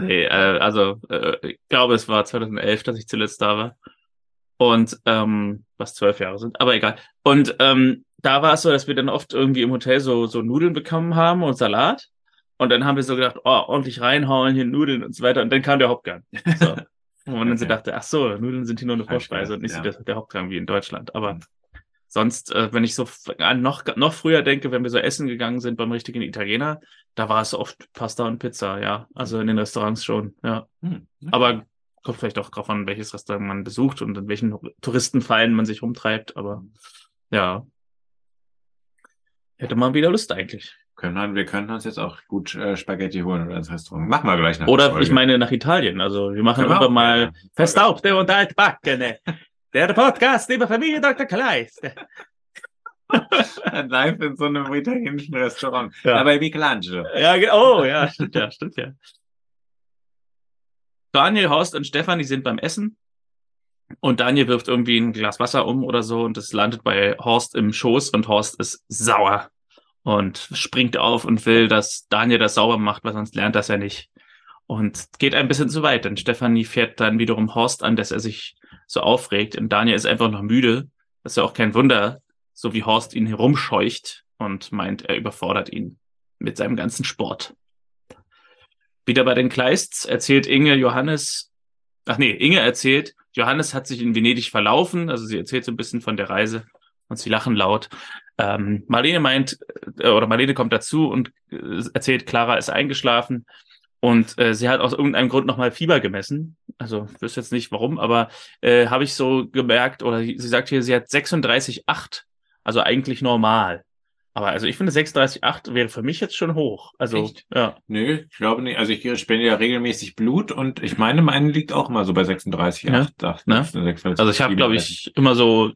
nee, äh, also äh, ich glaube, es war 2011, dass ich zuletzt da war. Und ähm, was zwölf Jahre sind, aber egal. Und ähm, da war es so, dass wir dann oft irgendwie im Hotel so, so Nudeln bekommen haben und Salat. Und dann haben wir so gedacht, oh, ordentlich reinhauen, hier Nudeln und so weiter. Und dann kam der Hauptgang. So. Und okay. so dachte, ach so, Nudeln sind hier nur eine Vorspeise und nicht ja. so der, Hauptgang wie in Deutschland. Aber mhm. sonst, äh, wenn ich so an noch, noch früher denke, wenn wir so essen gegangen sind beim richtigen Italiener, da war es oft Pasta und Pizza, ja. Also in den Restaurants schon, ja. Hm. Okay. Aber kommt vielleicht auch drauf an, welches Restaurant man besucht und in welchen Touristenfallen man sich rumtreibt. Aber ja, Hätte man wieder Lust eigentlich.
Können, wir könnten uns jetzt auch gut äh, Spaghetti holen oder ins Restaurant. Machen wir gleich
nach Oder ich meine nach Italien. Also wir machen immer mal ja. Verstaubte und Altbackene. Der Podcast über Familie Dr. Kleist.
Live in so einem italienischen Restaurant. Ja. Aber Michelangelo.
Ja, oh, ja, stimmt ja, stimmt ja. Daniel, Horst und Stefan, die sind beim Essen. Und Daniel wirft irgendwie ein Glas Wasser um oder so und es landet bei Horst im Schoß und Horst ist sauer und springt auf und will, dass Daniel das sauber macht, weil sonst lernt das ja nicht. Und geht ein bisschen zu weit, denn Stefanie fährt dann wiederum Horst an, dass er sich so aufregt und Daniel ist einfach noch müde. Das ist ja auch kein Wunder, so wie Horst ihn herumscheucht und meint, er überfordert ihn mit seinem ganzen Sport. Wieder bei den Kleists erzählt Inge Johannes, ach nee, Inge erzählt, Johannes hat sich in Venedig verlaufen, also sie erzählt so ein bisschen von der Reise und sie lachen laut. Ähm, Marlene meint, äh, oder Marlene kommt dazu und äh, erzählt, Clara ist eingeschlafen und äh, sie hat aus irgendeinem Grund nochmal Fieber gemessen. Also ich wüsste jetzt nicht warum, aber äh, habe ich so gemerkt, oder sie sagt hier, sie hat 36,8, also eigentlich normal. Aber also ich finde 36,8 wäre für mich jetzt schon hoch. Also, Echt?
ja. Nö, ich glaube nicht. Also ich spende ja regelmäßig Blut und ich meine, meine liegt auch immer so bei 36,8. Ja, 8,
ne? 36, also ich habe, glaube ich, immer so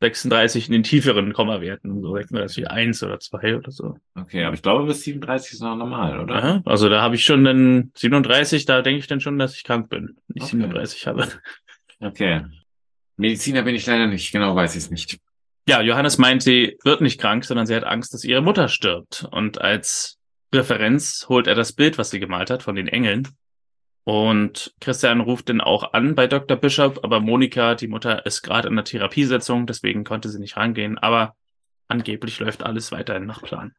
36 in den tieferen Kommawerten, so 36,1 oder 2 oder so.
Okay, aber ich glaube, bis 37 ist noch normal, oder?
Ja, also da habe ich schon dann 37, da denke ich dann schon, dass ich krank bin, nicht okay. 37 habe.
Okay. Mediziner bin ich leider nicht, genau weiß ich es nicht.
Ja, Johannes meint, sie wird nicht krank, sondern sie hat Angst, dass ihre Mutter stirbt. Und als Referenz holt er das Bild, was sie gemalt hat, von den Engeln. Und Christian ruft den auch an bei Dr. Bishop, aber Monika, die Mutter, ist gerade in der Therapiesitzung, deswegen konnte sie nicht rangehen. Aber angeblich läuft alles weiterhin nach Plan.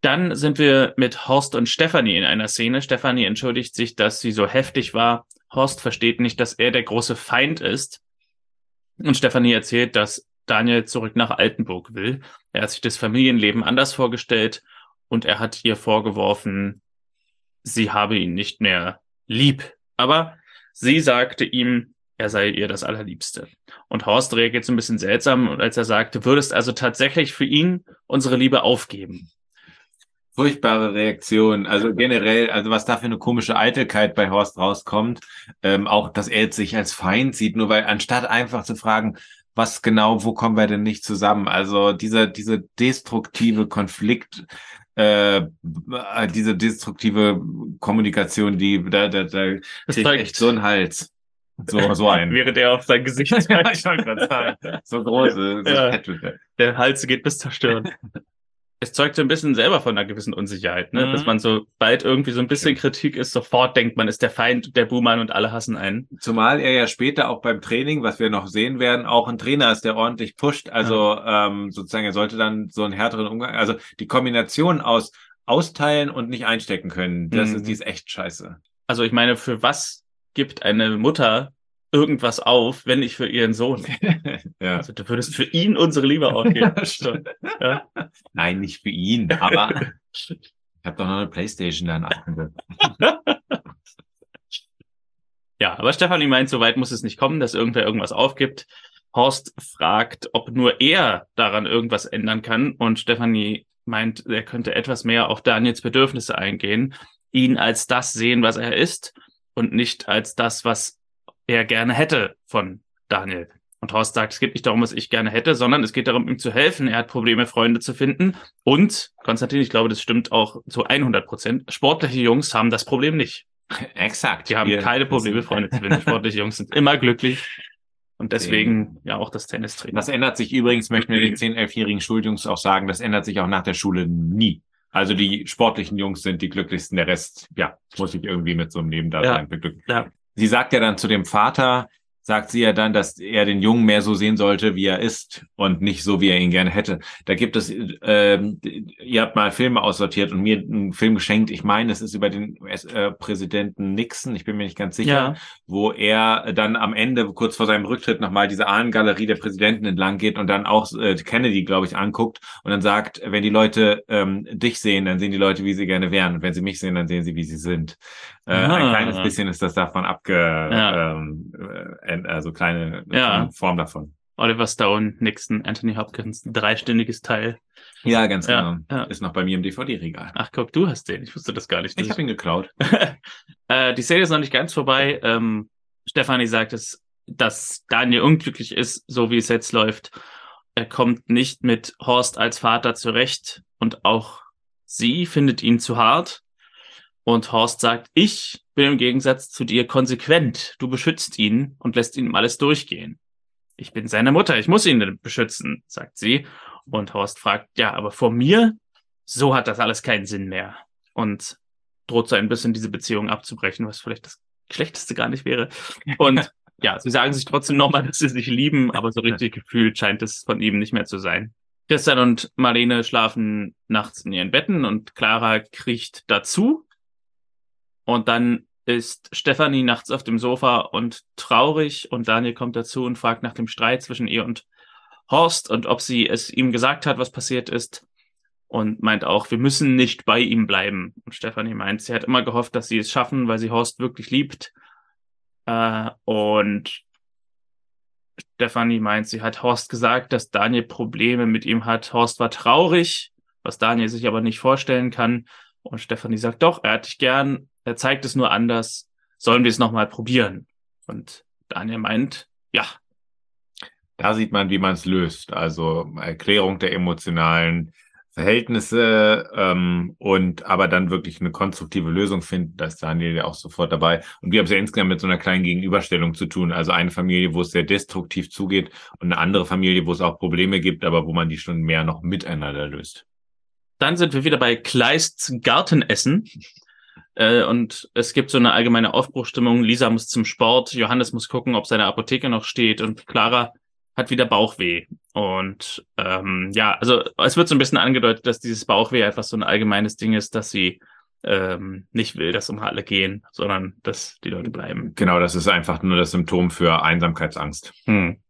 Dann sind wir mit Horst und Stefanie in einer Szene. Stefanie entschuldigt sich, dass sie so heftig war. Horst versteht nicht, dass er der große Feind ist. Und Stefanie erzählt, dass Daniel zurück nach Altenburg will. Er hat sich das Familienleben anders vorgestellt und er hat ihr vorgeworfen, sie habe ihn nicht mehr lieb. Aber sie sagte ihm, er sei ihr das Allerliebste. Und Horst reagiert so ein bisschen seltsam, als er sagte, würdest also tatsächlich für ihn unsere Liebe aufgeben.
Furchtbare Reaktion. Also generell, also was da für eine komische Eitelkeit bei Horst rauskommt, ähm, auch, dass er sich als Feind sieht, nur weil anstatt einfach zu fragen, was genau, wo kommen wir denn nicht zusammen? Also dieser, diese destruktive Konflikt, äh, diese destruktive Kommunikation, die da, da, da kriegt echt so ein Hals. So, so ein.
Wäre der auf sein Gesicht ja, ich
gerade sagen. So große, so ja.
Der Hals geht bis zerstören es zeugt so ein bisschen selber von einer gewissen Unsicherheit, ne? Mhm. Dass man so bald irgendwie so ein bisschen Kritik ist, sofort denkt man, ist der Feind der Buhmann und alle hassen einen.
Zumal er ja später auch beim Training, was wir noch sehen werden, auch ein Trainer ist, der ordentlich pusht. Also ja. ähm, sozusagen, er sollte dann so einen härteren Umgang, also die Kombination aus austeilen und nicht einstecken können, das mhm. ist, die ist echt scheiße.
Also ich meine, für was gibt eine Mutter irgendwas auf, wenn nicht für ihren Sohn. ja. Also du würdest für ihn unsere Liebe aufgeben. Ja,
Ja. Nein, nicht für ihn, aber ich habe doch noch eine Playstation dann.
ja, aber Stefanie meint, so weit muss es nicht kommen, dass irgendwer irgendwas aufgibt. Horst fragt, ob nur er daran irgendwas ändern kann und Stefanie meint, er könnte etwas mehr auf Daniels Bedürfnisse eingehen, ihn als das sehen, was er ist und nicht als das, was er gerne hätte von Daniel. Und Horst sagt, es geht nicht darum, was ich gerne hätte, sondern es geht darum, ihm zu helfen. Er hat Probleme, Freunde zu finden. Und, Konstantin, ich glaube, das stimmt auch zu 100 Prozent. Sportliche Jungs haben das Problem nicht.
Exakt.
Die haben Wir keine Probleme, Freunde zu finden. Sportliche Jungs sind immer glücklich. Und deswegen ja auch das Tennistraining.
Das ändert sich übrigens, möchten wir den 10-, 11-jährigen Schuljungs auch sagen, das ändert sich auch nach der Schule nie. Also die sportlichen Jungs sind die glücklichsten, der Rest, ja, muss ich irgendwie mit so einem Nebendasein ja, beglücken. Ja. Sie sagt ja dann zu dem Vater, sagt sie ja dann, dass er den Jungen mehr so sehen sollte, wie er ist und nicht so, wie er ihn gerne hätte. Da gibt es, ähm, ihr habt mal Filme aussortiert und mir einen Film geschenkt. Ich meine, es ist über den US-Präsidenten Nixon, ich bin mir nicht ganz sicher, ja. wo er dann am Ende, kurz vor seinem Rücktritt, nochmal diese Ahnengalerie der Präsidenten entlang geht und dann auch äh, Kennedy, glaube ich, anguckt und dann sagt, wenn die Leute ähm, dich sehen, dann sehen die Leute, wie sie gerne wären. Und wenn sie mich sehen, dann sehen sie, wie sie sind. Äh, ein kleines bisschen ist das davon abge... Ja. Ähm, äh, also kleine
ja.
Form davon.
Oliver Stone, Nixon, Anthony Hopkins, ein dreistündiges Teil.
Ja, ganz genau. Ja. Ist noch bei mir im DVD-Regal.
Ach guck, du hast den. Ich wusste das gar nicht.
Ich habe ihn geklaut.
äh, die Szene ist noch nicht ganz vorbei. Ähm, Stefanie sagt es, dass Daniel unglücklich ist, so wie es jetzt läuft. Er kommt nicht mit Horst als Vater zurecht und auch sie findet ihn zu hart. Und Horst sagt, ich bin im Gegensatz zu dir konsequent. Du beschützt ihn und lässt ihm alles durchgehen. Ich bin seine Mutter, ich muss ihn beschützen, sagt sie. Und Horst fragt, ja, aber vor mir, so hat das alles keinen Sinn mehr. Und droht so ein bisschen diese Beziehung abzubrechen, was vielleicht das Schlechteste gar nicht wäre. Und ja, sie sagen sich trotzdem nochmal, dass sie sich lieben, aber so richtig gefühlt scheint es von ihm nicht mehr zu sein. Christian und Marlene schlafen nachts in ihren Betten und Clara kriecht dazu und dann ist Stefanie nachts auf dem Sofa und traurig und Daniel kommt dazu und fragt nach dem Streit zwischen ihr und Horst und ob sie es ihm gesagt hat, was passiert ist und meint auch, wir müssen nicht bei ihm bleiben. Und Stefanie meint, sie hat immer gehofft, dass sie es schaffen, weil sie Horst wirklich liebt. Äh, und Stefanie meint, sie hat Horst gesagt, dass Daniel Probleme mit ihm hat. Horst war traurig, was Daniel sich aber nicht vorstellen kann. Und Stefanie sagt, doch, er hat dich gern, er zeigt es nur anders. Sollen wir es nochmal probieren? Und Daniel meint, ja.
Da sieht man, wie man es löst. Also Erklärung der emotionalen Verhältnisse ähm, und aber dann wirklich eine konstruktive Lösung finden. Da ist Daniel ja auch sofort dabei. Und wir haben es ja insgesamt mit so einer kleinen Gegenüberstellung zu tun. Also eine Familie, wo es sehr destruktiv zugeht und eine andere Familie, wo es auch Probleme gibt, aber wo man die schon mehr noch miteinander löst.
Dann sind wir wieder bei Kleists Gartenessen. Äh, und es gibt so eine allgemeine Aufbruchstimmung. Lisa muss zum Sport, Johannes muss gucken, ob seine Apotheke noch steht und Clara hat wieder Bauchweh. Und ähm, ja, also es wird so ein bisschen angedeutet, dass dieses Bauchweh einfach so ein allgemeines Ding ist, dass sie ähm, nicht will, dass um alle gehen, sondern dass die Leute bleiben.
Genau, das ist einfach nur das Symptom für Einsamkeitsangst. Hm.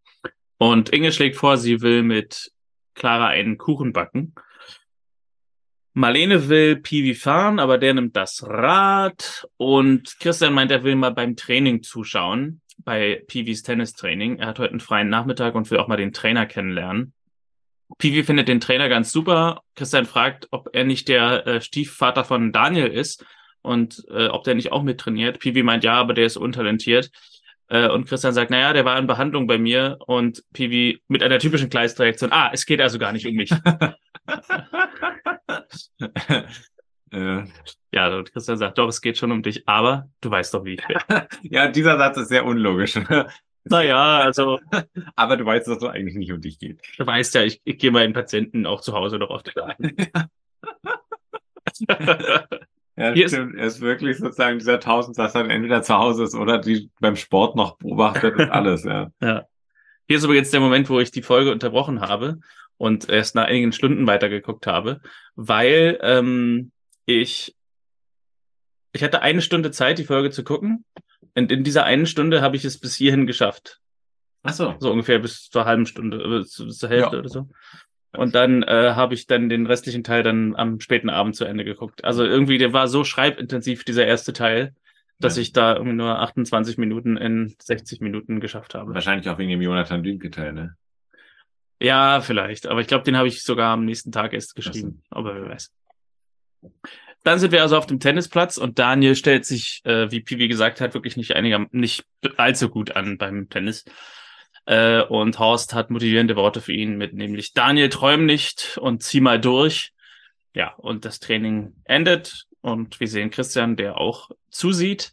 Und Inge schlägt vor, sie will mit Clara einen Kuchen backen. Marlene will Piwi fahren, aber der nimmt das Rad und Christian meint, er will mal beim Training zuschauen, bei Piwis Tennistraining. Er hat heute einen freien Nachmittag und will auch mal den Trainer kennenlernen. Piwi findet den Trainer ganz super. Christian fragt, ob er nicht der äh, Stiefvater von Daniel ist und äh, ob der nicht auch mittrainiert. Piwi meint, ja, aber der ist untalentiert. Äh, und Christian sagt, naja, der war in Behandlung bei mir und Piwi mit einer typischen Gleisreaktion, ah, es geht also gar nicht um mich. äh, ja, und Christian sagt, doch, es geht schon um dich, aber du weißt doch, wie ich bin.
ja, dieser Satz ist sehr unlogisch.
Naja, also.
aber du weißt, dass es eigentlich nicht um dich geht.
Du weißt ja, ich, ich gehe meinen Patienten auch zu Hause noch auf den Garten.
ja, Hier stimmt. Ist, er ist wirklich sozusagen dieser Tausendsasser, der entweder zu Hause ist oder die beim Sport noch beobachtet und alles, ja.
ja. Hier ist übrigens der Moment, wo ich die Folge unterbrochen habe und erst nach einigen Stunden weitergeguckt habe, weil ähm, ich ich hatte eine Stunde Zeit, die Folge zu gucken. Und in dieser einen Stunde habe ich es bis hierhin geschafft.
Ach so.
So ungefähr bis zur halben Stunde, bis zur Hälfte ja. oder so. Und dann äh, habe ich dann den restlichen Teil dann am späten Abend zu Ende geguckt. Also irgendwie, der war so schreibintensiv, dieser erste Teil, dass ja. ich da irgendwie nur 28 Minuten in 60 Minuten geschafft habe.
Wahrscheinlich auch wegen dem Jonathan Dünke-Teil, ne?
Ja, vielleicht. Aber ich glaube, den habe ich sogar am nächsten Tag erst geschrieben. Aber wer weiß. Dann sind wir also auf dem Tennisplatz und Daniel stellt sich, äh, wie Piwi gesagt hat, wirklich nicht einiger, nicht allzu gut an beim Tennis. Äh, und Horst hat motivierende Worte für ihn mit, nämlich Daniel, träum nicht und zieh mal durch. Ja, und das Training endet und wir sehen Christian, der auch zusieht.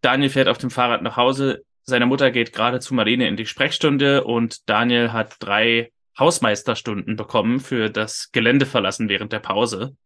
Daniel fährt auf dem Fahrrad nach Hause. Seine Mutter geht gerade zu Marlene in die Sprechstunde und Daniel hat drei Hausmeisterstunden bekommen für das Gelände verlassen während der Pause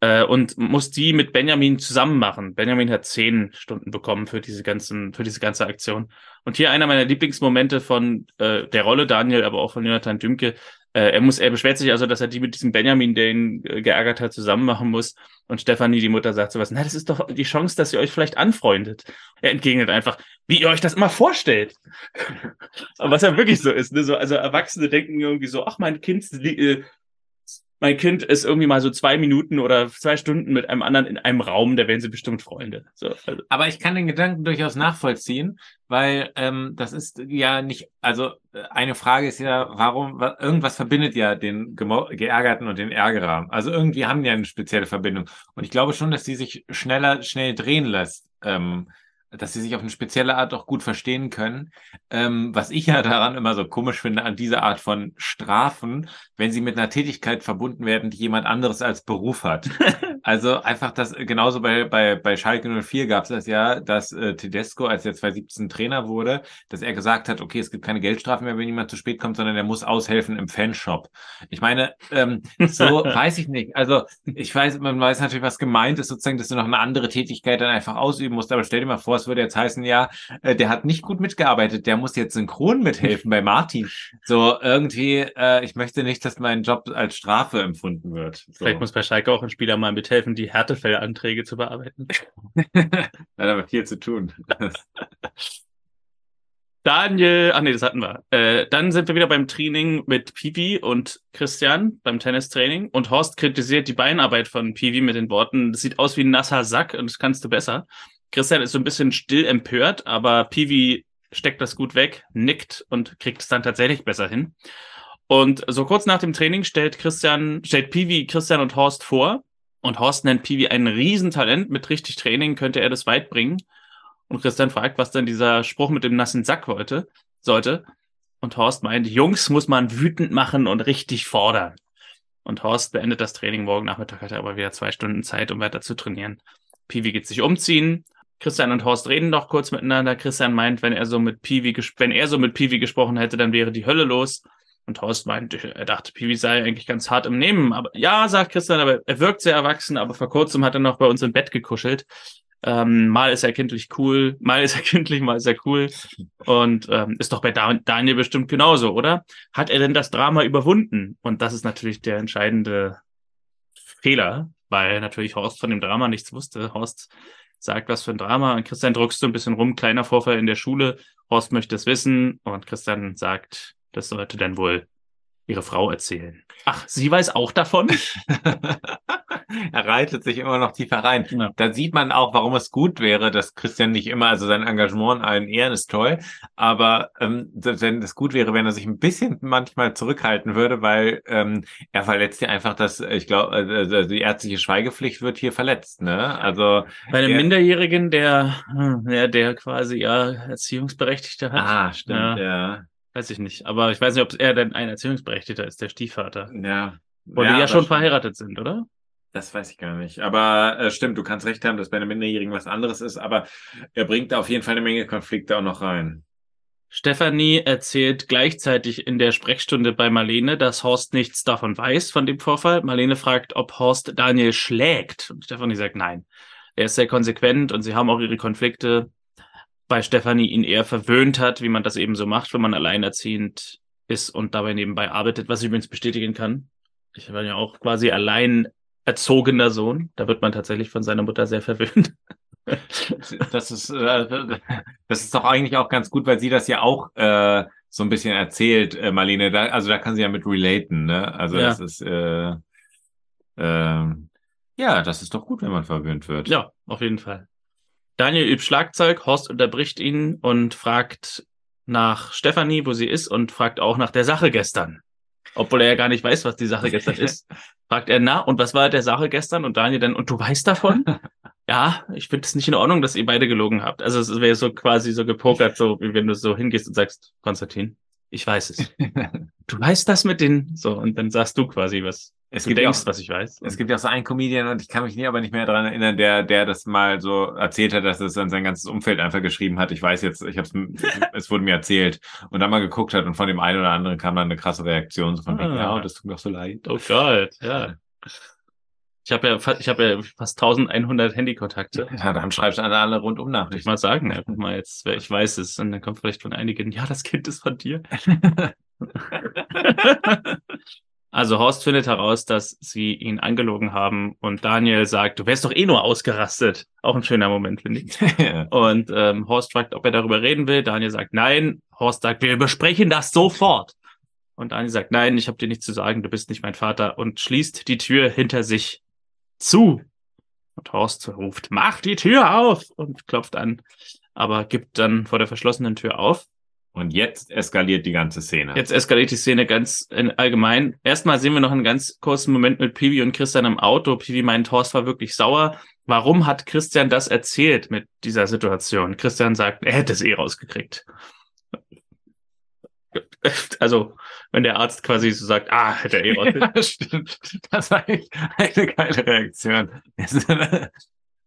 äh, und muss die mit Benjamin zusammen machen. Benjamin hat zehn Stunden bekommen für diese ganzen, für diese ganze Aktion. Und hier einer meiner Lieblingsmomente von äh, der Rolle Daniel, aber auch von Jonathan Dümke. Äh, er muss, er beschwert sich also, dass er die mit diesem Benjamin, der ihn äh, geärgert hat, zusammen machen muss. Und Stefanie, die Mutter, sagt sowas, na, das ist doch die Chance, dass ihr euch vielleicht anfreundet. Er entgegnet einfach, wie ihr euch das immer vorstellt. aber was ja wirklich so ist, ne? so, also Erwachsene denken irgendwie so, ach, mein Kind äh, mein Kind ist irgendwie mal so zwei Minuten oder zwei Stunden mit einem anderen in einem Raum, da werden sie bestimmt Freunde. So,
also. Aber ich kann den Gedanken durchaus nachvollziehen, weil ähm, das ist ja nicht, also eine Frage ist ja, warum, irgendwas verbindet ja den Geärgerten und den Ärgerer. Also irgendwie haben die eine spezielle Verbindung. Und ich glaube schon, dass die sich schneller, schnell drehen lässt. Ähm, dass sie sich auf eine spezielle Art auch gut verstehen können. Ähm, was ich ja daran immer so komisch finde, an dieser Art von Strafen, wenn sie mit einer Tätigkeit verbunden werden, die jemand anderes als Beruf hat. also einfach das, genauso bei, bei, bei Schalke 04 gab es das ja, dass äh, Tedesco, als er 2017 Trainer wurde, dass er gesagt hat, okay, es gibt keine Geldstrafen mehr, wenn jemand zu spät kommt, sondern er muss aushelfen im Fanshop. Ich meine, ähm, so weiß ich nicht. Also ich weiß, man weiß natürlich, was gemeint ist, sozusagen, dass du noch eine andere Tätigkeit dann einfach ausüben musst, aber stell dir mal vor, es würde jetzt heißen, ja, äh, der hat nicht gut mitgearbeitet, der muss jetzt synchron mithelfen bei Martin. So irgendwie, äh, ich möchte nicht, dass mein Job als Strafe empfunden wird. So.
Vielleicht muss bei Schalke auch ein Spieler mal mithelfen, die Härtefeldanträge zu bearbeiten.
hat aber viel zu tun.
Daniel, ach nee, das hatten wir. Äh, dann sind wir wieder beim Training mit Pipi und Christian beim Tennistraining und Horst kritisiert die Beinarbeit von Pipi mit den Worten, das sieht aus wie ein nasser Sack und das kannst du besser. Christian ist so ein bisschen still empört, aber Piwi steckt das gut weg, nickt und kriegt es dann tatsächlich besser hin. Und so kurz nach dem Training stellt Christian, stellt Piwi Christian und Horst vor. Und Horst nennt Piwi ein Riesentalent. Mit richtig Training könnte er das weit bringen. Und Christian fragt, was denn dieser Spruch mit dem nassen Sack wollte, sollte. Und Horst meint, Jungs muss man wütend machen und richtig fordern. Und Horst beendet das Training morgen Nachmittag, hat er aber wieder zwei Stunden Zeit, um weiter zu trainieren. Piwi geht sich umziehen Christian und Horst reden noch kurz miteinander. Christian meint, wenn er so mit Piwi, wenn er so mit Piwi gesprochen hätte, dann wäre die Hölle los. Und Horst meint, er dachte, Piwi sei eigentlich ganz hart im Nehmen. Aber ja, sagt Christian, aber er wirkt sehr erwachsen, aber vor kurzem hat er noch bei uns im Bett gekuschelt. Ähm, mal ist er kindlich cool, mal ist er kindlich, mal ist er cool. Und ähm, ist doch bei Daniel bestimmt genauso, oder? Hat er denn das Drama überwunden? Und das ist natürlich der entscheidende Fehler, weil natürlich Horst von dem Drama nichts wusste. Horst sagt, was für ein Drama. Und Christian druckst so ein bisschen rum, kleiner Vorfall in der Schule. Horst möchte es wissen und Christian sagt, das sollte dann wohl ihre Frau erzählen. Ach, sie weiß auch davon?
er reitet sich immer noch tiefer rein. Ja. Da sieht man auch, warum es gut wäre, dass Christian nicht immer, also sein Engagement in allen Ehren ist toll, aber ähm, wenn es gut wäre, wenn er sich ein bisschen manchmal zurückhalten würde, weil ähm, er verletzt ja einfach das, ich glaube, also die ärztliche Schweigepflicht wird hier verletzt, ne? Also
bei einem Minderjährigen, der, der, der quasi ja Erziehungsberechtigte hat.
Ah, stimmt, ja. ja.
Weiß ich nicht. Aber ich weiß nicht, ob er denn ein Erziehungsberechtigter ist, der Stiefvater.
Ja.
Weil ja, die ja schon verheiratet sind, oder?
Das weiß ich gar nicht. Aber äh, stimmt, du kannst recht haben, dass bei einem Minderjährigen was anderes ist, aber er bringt auf jeden Fall eine Menge Konflikte auch noch rein.
Stefanie erzählt gleichzeitig in der Sprechstunde bei Marlene, dass Horst nichts davon weiß, von dem Vorfall. Marlene fragt, ob Horst Daniel schlägt. Und Stefanie sagt nein. Er ist sehr konsequent und sie haben auch ihre Konflikte, weil Stefanie ihn eher verwöhnt hat, wie man das eben so macht, wenn man alleinerziehend ist und dabei nebenbei arbeitet, was ich übrigens bestätigen kann. Ich war ja auch quasi allein erzogener Sohn. Da wird man tatsächlich von seiner Mutter sehr verwöhnt.
das ist, äh, das ist doch eigentlich auch ganz gut, weil sie das ja auch äh, so ein bisschen erzählt, äh, Marlene. Da, also da kann sie ja mit relaten, ne? Also ja. das ist, äh, äh, ja, das ist doch gut, wenn man verwöhnt wird.
Ja, auf jeden Fall. Daniel übt Schlagzeug, Horst unterbricht ihn und fragt nach Stefanie, wo sie ist, und fragt auch nach der Sache gestern. Obwohl er ja gar nicht weiß, was die Sache gestern ist. Fragt er, na, und was war der Sache gestern? Und Daniel dann, und du weißt davon? ja, ich finde es nicht in Ordnung, dass ihr beide gelogen habt. Also es wäre so quasi so gepokert, so wie wenn du so hingehst und sagst, Konstantin, ich weiß es. du weißt das mit den, so, und dann sagst du quasi, was
es du gibt denkst, auch, was ich weiß. Es gibt ja auch so einen Comedian, und ich kann mich nie, aber nicht mehr daran erinnern, der, der das mal so erzählt hat, dass es dann sein ganzes Umfeld einfach geschrieben hat. Ich weiß jetzt, ich hab's, es wurde mir erzählt. Und dann mal geguckt hat und von dem einen oder anderen kam dann eine krasse Reaktion, so von ah. ja, das tut mir auch so leid.
Oh Gott, ja. Ich habe ja, ich habe ja fast 1100 Handykontakte.
Ja, dann schreibst du alle, alle rundum nach.
Ich mal sagen, einfach mal jetzt, ich weiß es. Und dann kommt vielleicht von einigen, ja, das Kind ist von dir. Also Horst findet heraus, dass sie ihn angelogen haben und Daniel sagt, du wärst doch eh nur ausgerastet. Auch ein schöner Moment, finde ich. und ähm, Horst fragt, ob er darüber reden will. Daniel sagt nein. Horst sagt, wir besprechen das sofort. Und Daniel sagt, nein, ich habe dir nichts zu sagen, du bist nicht mein Vater und schließt die Tür hinter sich zu. Und Horst ruft, mach die Tür auf und klopft an, aber gibt dann vor der verschlossenen Tür auf.
Und jetzt eskaliert die ganze Szene.
Jetzt eskaliert die Szene ganz allgemein. Erstmal sehen wir noch einen ganz kurzen Moment mit Pivi und Christian im Auto. Pivi meint, Horst war wirklich sauer. Warum hat Christian das erzählt mit dieser Situation? Christian sagt, er hätte es eh rausgekriegt. Also, wenn der Arzt quasi so sagt, ah, hätte er eh rausgekriegt. ja, stimmt.
Das ist eigentlich eine geile Reaktion.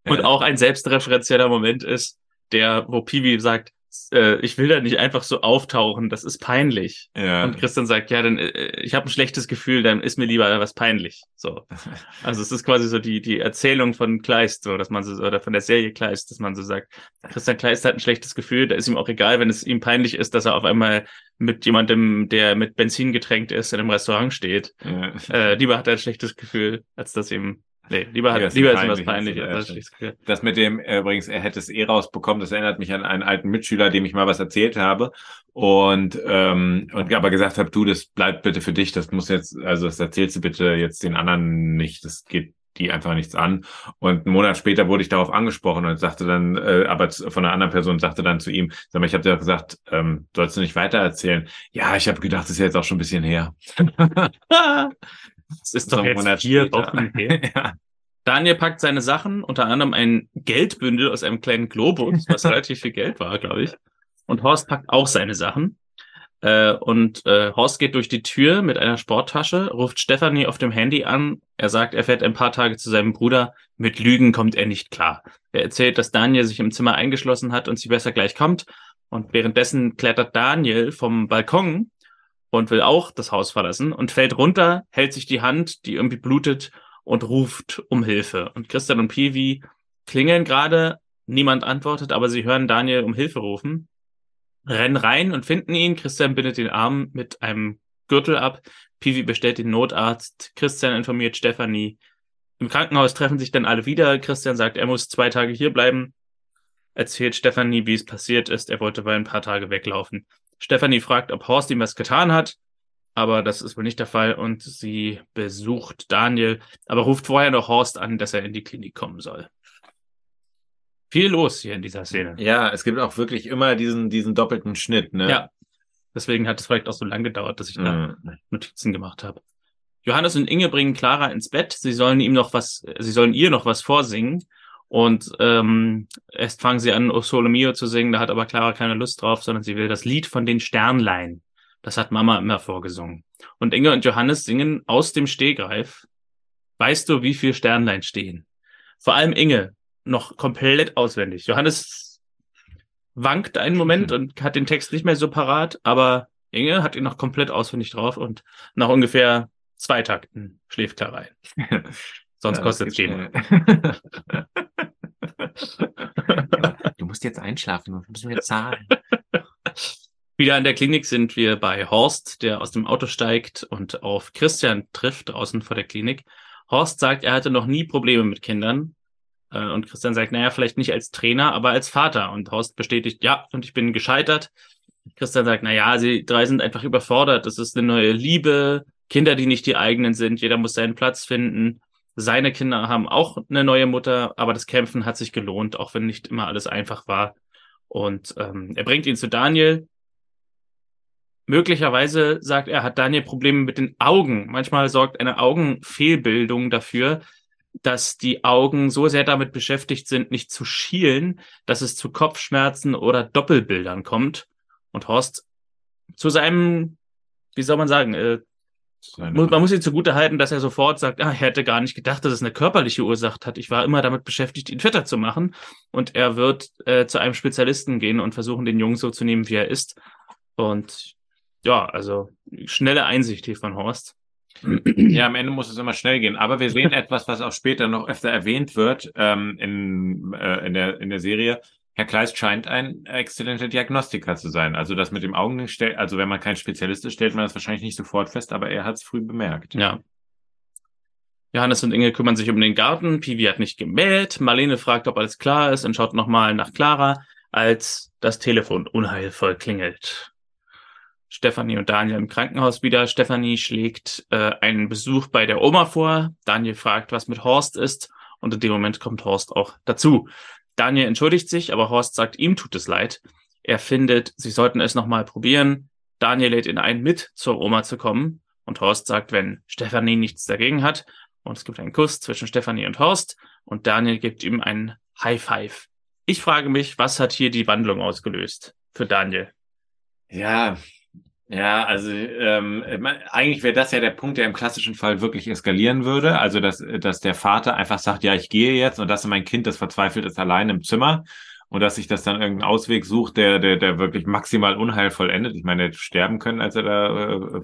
und auch ein selbstreferenzieller Moment ist, der, wo Pivi sagt, äh, ich will da nicht einfach so auftauchen, das ist peinlich. Ja. Und Christian sagt, ja, dann äh, ich habe ein schlechtes Gefühl, dann ist mir lieber was peinlich. So. Also es ist quasi so die die Erzählung von Kleist, so dass man so oder von der Serie Kleist, dass man so sagt, Christian Kleist hat ein schlechtes Gefühl, da ist ihm auch egal, wenn es ihm peinlich ist, dass er auf einmal mit jemandem, der mit Benzin getränkt ist, in einem Restaurant steht. Ja. Äh, lieber hat er ein schlechtes Gefühl, als dass ihm Nee, lieber, hat, lieber ist was peinlich.
Also, das, das mit dem, äh, übrigens, er hätte es eh rausbekommen, das erinnert mich an einen alten Mitschüler, dem ich mal was erzählt habe und, ähm, und aber gesagt habe, du, das bleibt bitte für dich, das muss jetzt, also das erzählst du bitte jetzt den anderen nicht, das geht die einfach nichts an. Und einen Monat später wurde ich darauf angesprochen und sagte dann, äh, aber von einer anderen Person sagte dann zu ihm, sag mal, ich habe dir gesagt, ähm, sollst du nicht weiter erzählen? Ja, ich habe gedacht, das ist ja jetzt auch schon ein bisschen her.
Das ist doch jetzt vier Wochen her. ja. Daniel packt seine Sachen, unter anderem ein Geldbündel aus einem kleinen Globus, was relativ viel Geld war, glaube ich. Und Horst packt auch seine Sachen. Äh, und äh, Horst geht durch die Tür mit einer Sporttasche, ruft Stephanie auf dem Handy an. Er sagt, er fährt ein paar Tage zu seinem Bruder. Mit Lügen kommt er nicht klar. Er erzählt, dass Daniel sich im Zimmer eingeschlossen hat und sie besser gleich kommt. Und währenddessen klettert Daniel vom Balkon und will auch das Haus verlassen und fällt runter, hält sich die Hand, die irgendwie blutet und ruft um Hilfe. Und Christian und Pivi klingeln gerade, niemand antwortet, aber sie hören Daniel um Hilfe rufen, rennen rein und finden ihn. Christian bindet den Arm mit einem Gürtel ab. Pivi bestellt den Notarzt. Christian informiert Stefanie. Im Krankenhaus treffen sich dann alle wieder. Christian sagt, er muss zwei Tage hier bleiben. Erzählt Stefanie, wie es passiert ist. Er wollte bei ein paar Tage weglaufen. Stefanie fragt, ob Horst ihm was getan hat, aber das ist wohl nicht der Fall und sie besucht Daniel, aber ruft vorher noch Horst an, dass er in die Klinik kommen soll. Viel los hier in dieser Szene.
Ja, es gibt auch wirklich immer diesen, diesen doppelten Schnitt, ne? Ja.
Deswegen hat es vielleicht auch so lange gedauert, dass ich da mhm. Notizen gemacht habe. Johannes und Inge bringen Clara ins Bett. Sie sollen ihm noch was, sie sollen ihr noch was vorsingen. Und ähm, erst fangen sie an, O Sole Mio zu singen, da hat aber Clara keine Lust drauf, sondern sie will das Lied von den Sternlein. Das hat Mama immer vorgesungen. Und Inge und Johannes singen aus dem Stehgreif. Weißt du, wie viel Sternlein stehen? Vor allem Inge, noch komplett auswendig. Johannes wankt einen Moment und hat den Text nicht mehr so parat, aber Inge hat ihn noch komplett auswendig drauf und nach ungefähr zwei Takten schläft Clara ein. Sonst ja, kostet es Geben.
du musst jetzt einschlafen, du musst mir zahlen.
Wieder in der Klinik sind wir bei Horst, der aus dem Auto steigt und auf Christian trifft draußen vor der Klinik. Horst sagt, er hatte noch nie Probleme mit Kindern, Äh, und Christian sagt, naja, vielleicht nicht als Trainer, aber als Vater. Und Horst bestätigt, ja, und ich bin gescheitert. Christian sagt, naja, sie drei sind einfach überfordert. Das ist eine neue Liebe, Kinder, die nicht die eigenen sind. Jeder muss seinen Platz finden. Seine Kinder haben auch eine neue Mutter, aber das Kämpfen hat sich gelohnt, auch wenn nicht immer alles einfach war. Und ähm, er bringt ihn zu Daniel. Möglicherweise sagt er, hat Daniel Probleme mit den Augen. Manchmal sorgt eine Augenfehlbildung dafür, dass die Augen so sehr damit beschäftigt sind, nicht zu schielen, dass es zu Kopfschmerzen oder Doppelbildern kommt. Und Horst zu seinem, wie soll man sagen, äh, man muss ihm zugute halten, dass er sofort sagt, ah, er hätte gar nicht gedacht, dass es eine körperliche Ursache hat. Ich war immer damit beschäftigt, ihn fitter zu machen. Und er wird äh, zu einem Spezialisten gehen und versuchen, den Jungen so zu nehmen, wie er ist. Und ja, also schnelle Einsicht hier von Horst.
Ja, am Ende muss es immer schnell gehen. Aber wir sehen etwas, was auch später noch öfter erwähnt wird ähm, in, äh, in, der, in der Serie. Herr Kleist scheint ein exzellenter Diagnostiker zu sein. Also das mit dem Augen, also wenn man kein Spezialist ist, stellt man das wahrscheinlich nicht sofort fest, aber er hat es früh bemerkt.
Ja. Johannes und Inge kümmern sich um den Garten. Pivi hat nicht gemäht. Marlene fragt, ob alles klar ist und schaut nochmal nach Clara, als das Telefon unheilvoll klingelt. Stefanie und Daniel im Krankenhaus wieder. Stefanie schlägt äh, einen Besuch bei der Oma vor. Daniel fragt, was mit Horst ist. Und in dem Moment kommt Horst auch dazu. Daniel entschuldigt sich, aber Horst sagt, ihm tut es leid. Er findet, sie sollten es nochmal probieren. Daniel lädt ihn ein, mit zur Oma zu kommen. Und Horst sagt, wenn Stefanie nichts dagegen hat. Und es gibt einen Kuss zwischen Stefanie und Horst. Und Daniel gibt ihm einen High Five. Ich frage mich, was hat hier die Wandlung ausgelöst für Daniel?
Ja, ja, also ähm, eigentlich wäre das ja der Punkt, der im klassischen Fall wirklich eskalieren würde. Also dass, dass der Vater einfach sagt, ja, ich gehe jetzt und dass mein Kind, das verzweifelt ist, allein im Zimmer und dass sich das dann irgendeinen Ausweg sucht, der, der, der wirklich maximal unheilvoll endet. Ich meine, sterben können, als er da äh,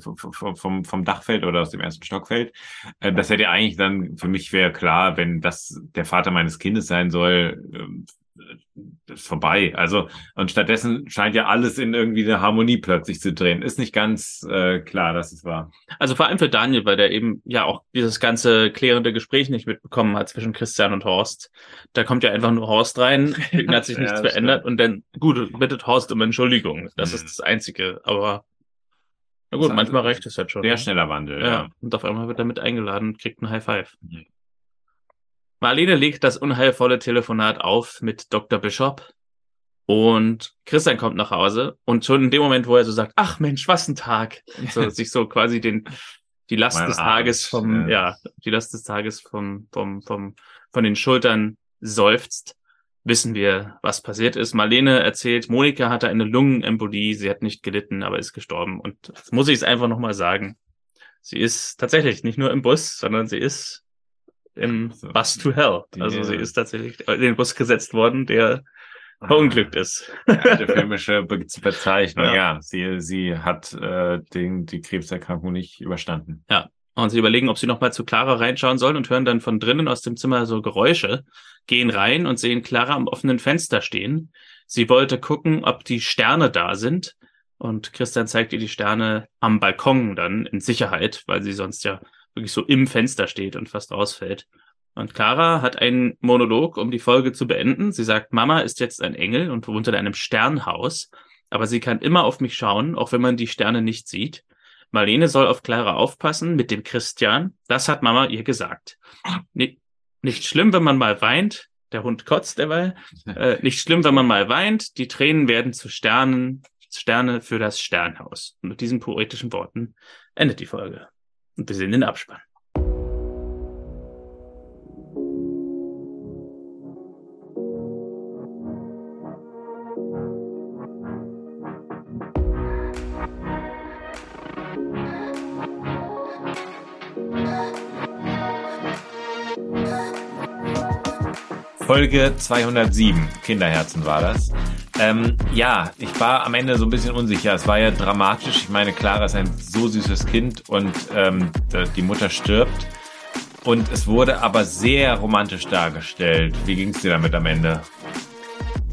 vom, vom Dach fällt oder aus dem ersten Stock fällt. Äh, das hätte eigentlich dann, für mich wäre klar, wenn das der Vater meines Kindes sein soll, äh, das ist vorbei. Also, und stattdessen scheint ja alles in irgendwie eine Harmonie plötzlich zu drehen. Ist nicht ganz äh, klar, dass es war.
Also vor allem für Daniel, weil der eben ja auch dieses ganze klärende Gespräch nicht mitbekommen hat zwischen Christian und Horst. Da kommt ja einfach nur Horst rein, hat sich nichts ja, verändert und dann, gut, bittet Horst um Entschuldigung. Das mhm. ist das Einzige. Aber na gut, manchmal reicht es halt schon.
Sehr ne? schneller Wandel, ja. ja.
Und auf einmal wird er mit eingeladen und kriegt ein High Five. Mhm. Marlene legt das unheilvolle Telefonat auf mit Dr. Bishop und Christian kommt nach Hause und schon in dem Moment, wo er so sagt, ach Mensch, was ein Tag, und so sich so quasi den die Last mein des Tages vom ja. ja. die Last des Tages vom vom vom von den Schultern seufzt, wissen wir, was passiert ist. Marlene erzählt, Monika hatte eine Lungenembolie, sie hat nicht gelitten, aber ist gestorben und das muss ich es einfach noch mal sagen. Sie ist tatsächlich nicht nur im Bus, sondern sie ist im so, Bus to Hell. Also sie ist tatsächlich in den Bus gesetzt worden, der ah, verunglückt ist.
Die alte filmische Be Bezeichnung, ja. ja. Sie, sie hat äh, den, die Krebserkrankung nicht überstanden.
Ja. Und sie überlegen, ob sie nochmal zu Clara reinschauen sollen und hören dann von drinnen aus dem Zimmer so Geräusche, gehen rein und sehen Clara am offenen Fenster stehen. Sie wollte gucken, ob die Sterne da sind. Und Christian zeigt ihr die Sterne am Balkon dann in Sicherheit, weil sie sonst ja wirklich so im Fenster steht und fast ausfällt. Und Clara hat einen Monolog, um die Folge zu beenden. Sie sagt, Mama ist jetzt ein Engel und wohnt in einem Sternhaus, aber sie kann immer auf mich schauen, auch wenn man die Sterne nicht sieht. Marlene soll auf Clara aufpassen mit dem Christian. Das hat Mama ihr gesagt. Nicht, nicht schlimm, wenn man mal weint. Der Hund kotzt derweil. Äh, nicht schlimm, wenn man mal weint. Die Tränen werden zu Sternen, Sterne für das Sternhaus. Und mit diesen poetischen Worten endet die Folge. Und wir sehen den Abspann.
Folge 207, Kinderherzen war das. Ähm, ja, ich war am Ende so ein bisschen unsicher. Es war ja dramatisch. Ich meine, Clara ist ein so süßes Kind und ähm, die Mutter stirbt. Und es wurde aber sehr romantisch dargestellt. Wie ging es dir damit am Ende?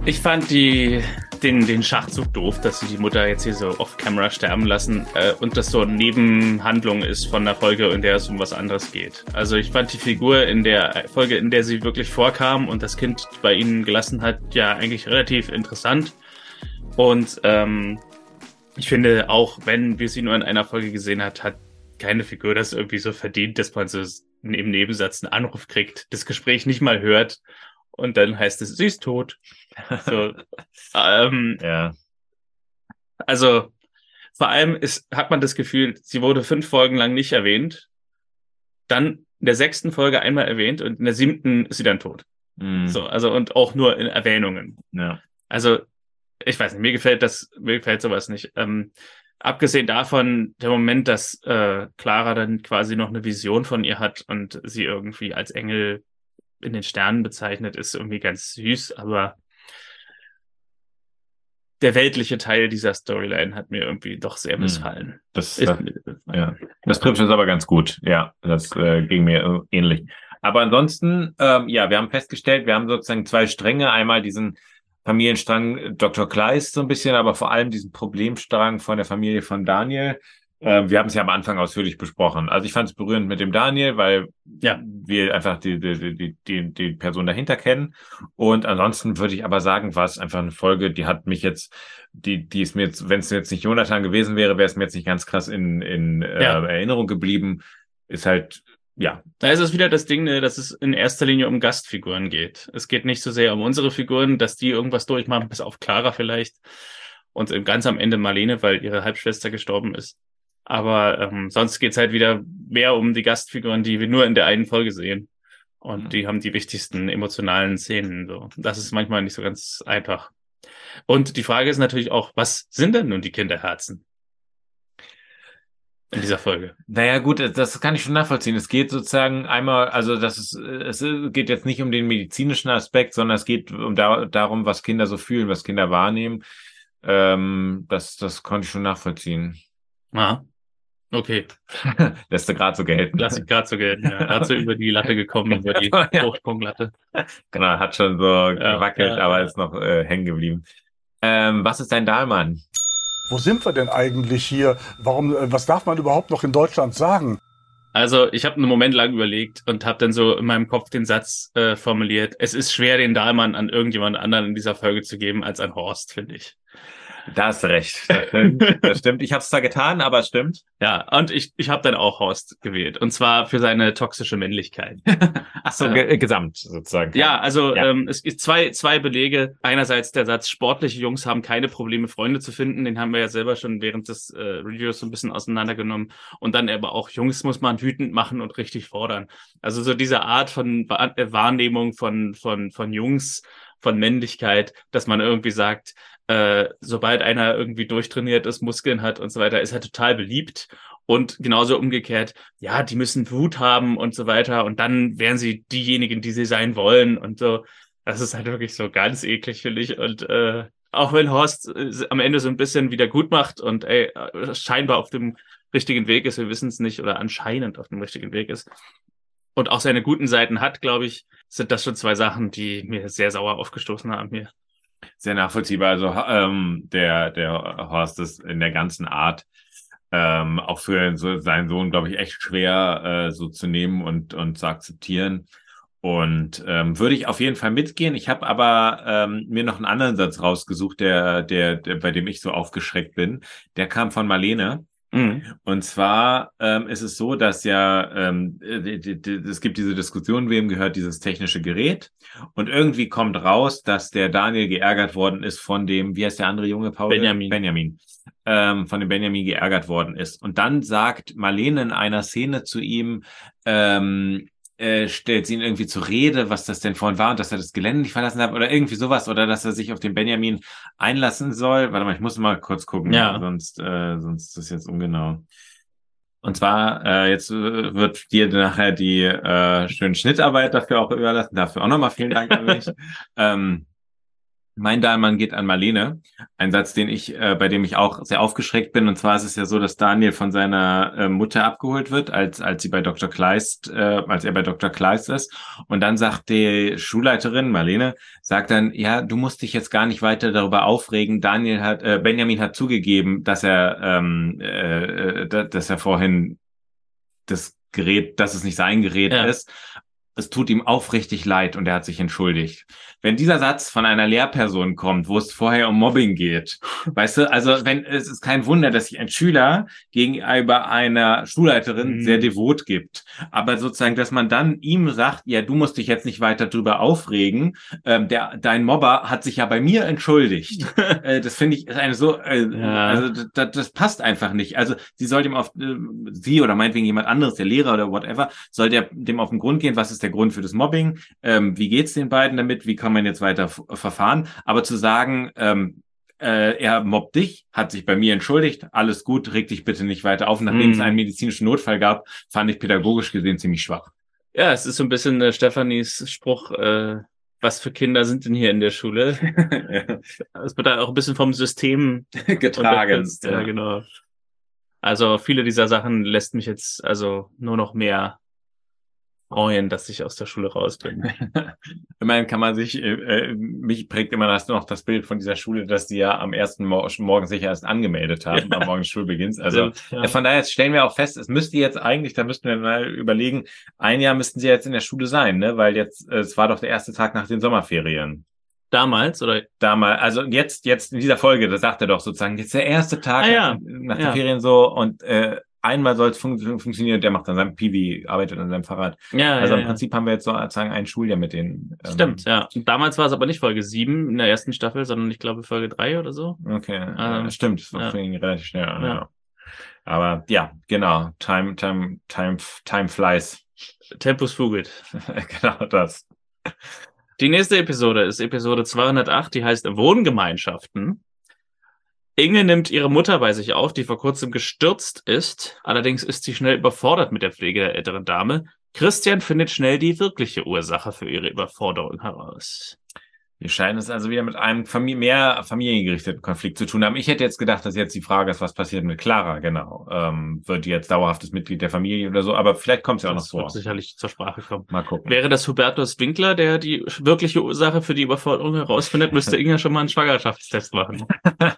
Ich fand die den, den Schachzug doof, dass sie die Mutter jetzt hier so off-camera sterben lassen äh, und das so eine Nebenhandlung ist von der Folge, in der es um was anderes geht. Also ich fand die Figur in der Folge, in der sie wirklich vorkam und das Kind bei ihnen gelassen hat, ja eigentlich relativ interessant. Und ähm, ich finde, auch wenn wir sie nur in einer Folge gesehen hat, hat keine Figur das irgendwie so verdient, dass man so im Nebensatz einen Anruf kriegt, das Gespräch nicht mal hört und dann heißt es, sie ist tot. So, ähm, ja. Also vor allem ist, hat man das Gefühl, sie wurde fünf Folgen lang nicht erwähnt, dann in der sechsten Folge einmal erwähnt und in der siebten ist sie dann tot. Mm. So, also und auch nur in Erwähnungen. Ja. Also ich weiß nicht, mir gefällt das, mir gefällt sowas nicht. Ähm, abgesehen davon, der Moment, dass äh, Clara dann quasi noch eine Vision von ihr hat und sie irgendwie als Engel in den Sternen bezeichnet, ist irgendwie ganz süß, aber der weltliche Teil dieser Storyline hat mir irgendwie doch sehr hm. missfallen.
Das, das, ja. das trifft es aber ganz gut. Ja, das äh, ging mir ähnlich. Aber ansonsten, ähm, ja, wir haben festgestellt, wir haben sozusagen zwei Stränge. Einmal diesen Familienstrang Dr. Kleist so ein bisschen, aber vor allem diesen Problemstrang von der Familie von Daniel. Äh, wir haben es ja am Anfang ausführlich besprochen. Also ich fand es berührend mit dem Daniel, weil ja. wir einfach die, die, die, die, die Person dahinter kennen. Und ansonsten würde ich aber sagen, war es einfach eine Folge, die hat mich jetzt, die, die ist mir jetzt, wenn es jetzt nicht Jonathan gewesen wäre, wäre es mir jetzt nicht ganz krass in, in äh, ja. Erinnerung geblieben. Ist halt ja.
Da ist es wieder das Ding, ne, dass es in erster Linie um Gastfiguren geht. Es geht nicht so sehr um unsere Figuren, dass die irgendwas durchmachen, bis auf Clara vielleicht. Und ganz am Ende Marlene, weil ihre Halbschwester gestorben ist. Aber ähm, sonst geht's halt wieder mehr um die Gastfiguren, die wir nur in der einen Folge sehen. Und mhm. die haben die wichtigsten emotionalen Szenen. So. Das ist manchmal nicht so ganz einfach. Und die Frage ist natürlich auch, was sind denn nun die Kinderherzen? in dieser Folge.
Naja, gut, das kann ich schon nachvollziehen. Es geht sozusagen einmal, also das ist, es geht jetzt nicht um den medizinischen Aspekt, sondern es geht um da, darum, was Kinder so fühlen, was Kinder wahrnehmen. Ähm, das, das konnte ich schon nachvollziehen.
Ah, okay.
Lässt du gerade so gelten.
Lass ich gerade so gelten, ja. Gerade so über die Latte gekommen, über die ja. Hochsprunglatte.
Genau, hat schon so ja, gewackelt, ja, aber ist noch äh, hängen geblieben. Ähm, was ist dein Dahlmann?
Wo sind wir denn eigentlich hier? Warum, äh, was darf man überhaupt noch in Deutschland sagen?
Also ich habe einen Moment lang überlegt und habe dann so in meinem Kopf den Satz äh, formuliert, es ist schwer, den Dahlmann an irgendjemand anderen in dieser Folge zu geben als an Horst, finde ich.
Da hast du recht. Das stimmt. Das stimmt. Ich habe es zwar getan, aber es stimmt.
Ja, und ich, ich habe dann auch Horst gewählt. Und zwar für seine toxische Männlichkeit.
Ach so, äh, gesamt sozusagen.
Ja, also ja. Ähm, es gibt zwei, zwei Belege. Einerseits der Satz, sportliche Jungs haben keine Probleme, Freunde zu finden. Den haben wir ja selber schon während des äh, Reviews so ein bisschen auseinandergenommen. Und dann aber auch, Jungs muss man wütend machen und richtig fordern. Also so diese Art von Wahrnehmung von, von, von Jungs, von Männlichkeit, dass man irgendwie sagt, äh, sobald einer irgendwie durchtrainiert ist, Muskeln hat und so weiter, ist er total beliebt. Und genauso umgekehrt, ja, die müssen Wut haben und so weiter. Und dann wären sie diejenigen, die sie sein wollen und so. Das ist halt wirklich so ganz eklig, finde ich. Und äh, auch wenn Horst äh, am Ende so ein bisschen wieder gut macht und ey, äh, scheinbar auf dem richtigen Weg ist, wir wissen es nicht, oder anscheinend auf dem richtigen Weg ist, und auch seine guten Seiten hat, glaube ich, sind das schon zwei Sachen, die mir sehr sauer aufgestoßen haben hier
sehr nachvollziehbar. Also ähm, der, der Horst ist in der ganzen Art ähm, auch für seinen Sohn, glaube ich, echt schwer äh, so zu nehmen und, und zu akzeptieren. Und ähm, würde ich auf jeden Fall mitgehen. Ich habe aber ähm, mir noch einen anderen Satz rausgesucht, der, der, der, bei dem ich so aufgeschreckt bin. Der kam von Marlene. Mhm. Und zwar ähm, ist es so, dass ja ähm, es gibt diese Diskussion, wem gehört dieses technische Gerät. Und irgendwie kommt raus, dass der Daniel geärgert worden ist von dem, wie heißt der andere Junge, Paul?
Benjamin.
Benjamin. Ähm, von dem Benjamin geärgert worden ist. Und dann sagt Marlene in einer Szene zu ihm, ähm, äh, stellt sie ihn irgendwie zur Rede, was das denn vorhin war und dass er das Gelände nicht verlassen hat oder irgendwie sowas oder dass er sich auf den Benjamin einlassen soll. Warte mal, ich muss mal kurz gucken, ja. sonst, äh, sonst ist das jetzt ungenau. Und zwar, äh, jetzt äh, wird dir nachher die äh, schöne Schnittarbeit dafür auch überlassen. Dafür auch nochmal vielen Dank an mich. ähm, Mein Dahlmann geht an Marlene. Ein Satz, den ich, äh, bei dem ich auch sehr aufgeschreckt bin. Und zwar ist es ja so, dass Daniel von seiner äh, Mutter abgeholt wird, als, als sie bei Dr. Kleist, äh, als er bei Dr. Kleist ist. Und dann sagt die Schulleiterin, Marlene, sagt dann, ja, du musst dich jetzt gar nicht weiter darüber aufregen. Daniel hat, äh, Benjamin hat zugegeben, dass er, ähm, äh, äh dass er vorhin das Gerät, dass es nicht sein Gerät ja. ist es tut ihm aufrichtig leid und er hat sich entschuldigt. Wenn dieser Satz von einer Lehrperson kommt, wo es vorher um Mobbing geht, weißt du, also wenn es ist kein Wunder, dass sich ein Schüler gegenüber einer Schulleiterin mhm. sehr devot gibt, aber sozusagen, dass man dann ihm sagt, ja, du musst dich jetzt nicht weiter drüber aufregen, ähm, der dein Mobber hat sich ja bei mir entschuldigt. äh, das finde ich ist eine so, äh, ja. also das, das passt einfach nicht. Also sie soll dem auf äh, sie oder meinetwegen jemand anderes, der Lehrer oder whatever, soll der dem auf den Grund gehen, was ist der Grund für das Mobbing, ähm, wie geht's den beiden damit, wie kann man jetzt weiter verfahren, aber zu sagen, ähm, äh, er mobbt dich, hat sich bei mir entschuldigt, alles gut, reg dich bitte nicht weiter auf. Nachdem mm. es mhm. einen medizinischen Notfall gab, fand ich pädagogisch gesehen ziemlich schwach.
Ja, es ist so ein bisschen äh, Stefanis Spruch, äh, was für Kinder sind denn hier in der Schule? Es wird da auch ein bisschen vom System
getragen.
Ja, ja, genau. Also viele dieser Sachen lässt mich jetzt also nur noch mehr freuen, dass ich aus der Schule raus bin.
Immerhin kann man sich, äh, äh, mich prägt immer das noch das Bild von dieser Schule, dass die ja am ersten Mor Morgen sich erst angemeldet haben, ja. am Morgen des Schulbeginns. Also ja. von daher stellen wir auch fest, es müsste jetzt eigentlich, da müssten wir mal überlegen, ein Jahr müssten sie jetzt in der Schule sein, ne? Weil jetzt, äh, es war doch der erste Tag nach den Sommerferien.
Damals oder?
Damals, also jetzt, jetzt in dieser Folge, das sagt er doch sozusagen, jetzt der erste Tag
ah, ja.
nach, nach den Ferien so und äh, einmal soll es fun funktionieren, der macht an seinem PV, arbeitet an seinem Fahrrad.
Ja,
also
ja,
im Prinzip haben wir jetzt sozusagen ein Schuljahr mit denen.
Ähm, Stimmt, ja. Und damals war es aber nicht Folge 7 in der ersten Staffel, sondern ich glaube Folge 3 oder so.
Okay, ähm, stimmt, das ja. ging relativ schnell an, ja. Aber ja, genau, time, time, time, time flies.
Tempus fugit.
genau das.
Die nächste Episode ist Episode 208, die heißt Wohngemeinschaften. Inge nimmt ihre Mutter bei sich auf, die vor kurzem gestürzt ist. Allerdings ist sie schnell überfordert mit der Pflege der älteren Dame. Christian findet schnell die wirkliche Ursache für ihre Überforderung heraus.
Wir scheinen es also wieder mit einem Familie, mehr familiengerichteten Konflikt zu tun haben. Ich hätte jetzt gedacht, dass jetzt die Frage ist, was passiert mit Clara, genau. Ähm, wird die jetzt dauerhaftes Mitglied der Familie oder so, aber vielleicht kommt es ja auch noch vor. Wird
sicherlich zur Sprache kommen.
Mal gucken.
Wäre das Hubertus Winkler, der die wirkliche Ursache für die Überforderung herausfindet, müsste Inga schon mal einen Schwangerschaftstest machen.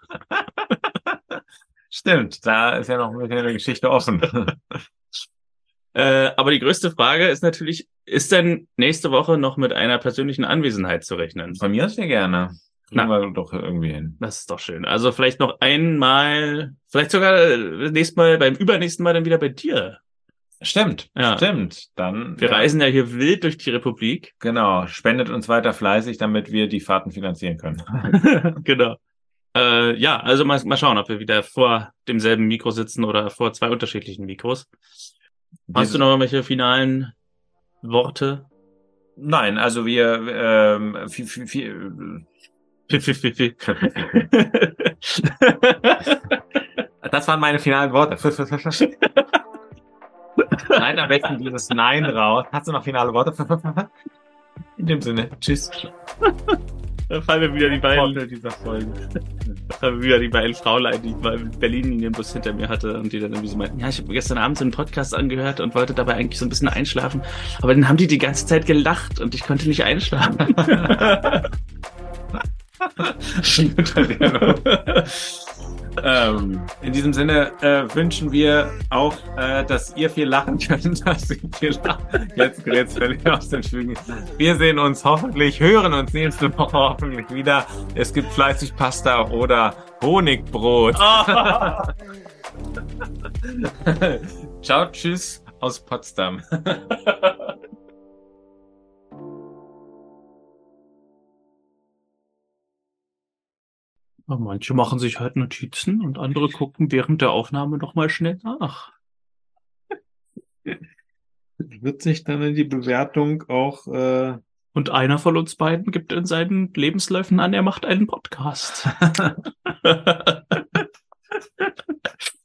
Stimmt, da ist ja noch eine Geschichte offen.
äh, aber die größte Frage ist natürlich, ist denn nächste Woche noch mit einer persönlichen Anwesenheit zu rechnen?
Von mir aus ja gerne.
Kriegen wir doch irgendwie hin. Das ist doch schön. Also vielleicht noch einmal, vielleicht sogar nächstes Mal, beim übernächsten Mal dann wieder bei dir.
Stimmt, ja. stimmt. Dann.
Wir ja. reisen ja hier wild durch die Republik.
Genau. Spendet uns weiter fleißig, damit wir die Fahrten finanzieren können.
genau. Äh, ja, also mal, mal schauen, ob wir wieder vor demselben Mikro sitzen oder vor zwei unterschiedlichen Mikros. Hast du noch irgendwelche finalen Worte?
Nein, also wir ähm, viel, viel, viel, Das waren meine finalen Worte. Nein, am besten dieses Nein raus. Hast du noch finale Worte? In dem Sinne, tschüss.
Da fallen mir wieder die beiden. Dieser Folge. Da fallen mir wieder die beiden Fraulein, die ich mal in Berlin in den Bus hinter mir hatte und die dann irgendwie so meinten, ja, ich habe gestern Abend so einen Podcast angehört und wollte dabei eigentlich so ein bisschen einschlafen. Aber dann haben die die ganze Zeit gelacht und ich konnte nicht einschlafen.
ähm, in diesem Sinne äh, wünschen wir auch, äh, dass ihr viel lachen könnt, dass ihr viel lachen. Jetzt gerät völlig aus den Schwingen. Wir sehen uns hoffentlich, hören uns nächste Woche hoffentlich wieder. Es gibt fleißig Pasta oder Honigbrot. Oh. Ciao, tschüss aus Potsdam.
manche machen sich halt Notizen und andere gucken während der Aufnahme nochmal schnell nach.
Wird sich dann in die Bewertung auch. Äh...
Und einer von uns beiden gibt in seinen Lebensläufen an, er macht einen Podcast.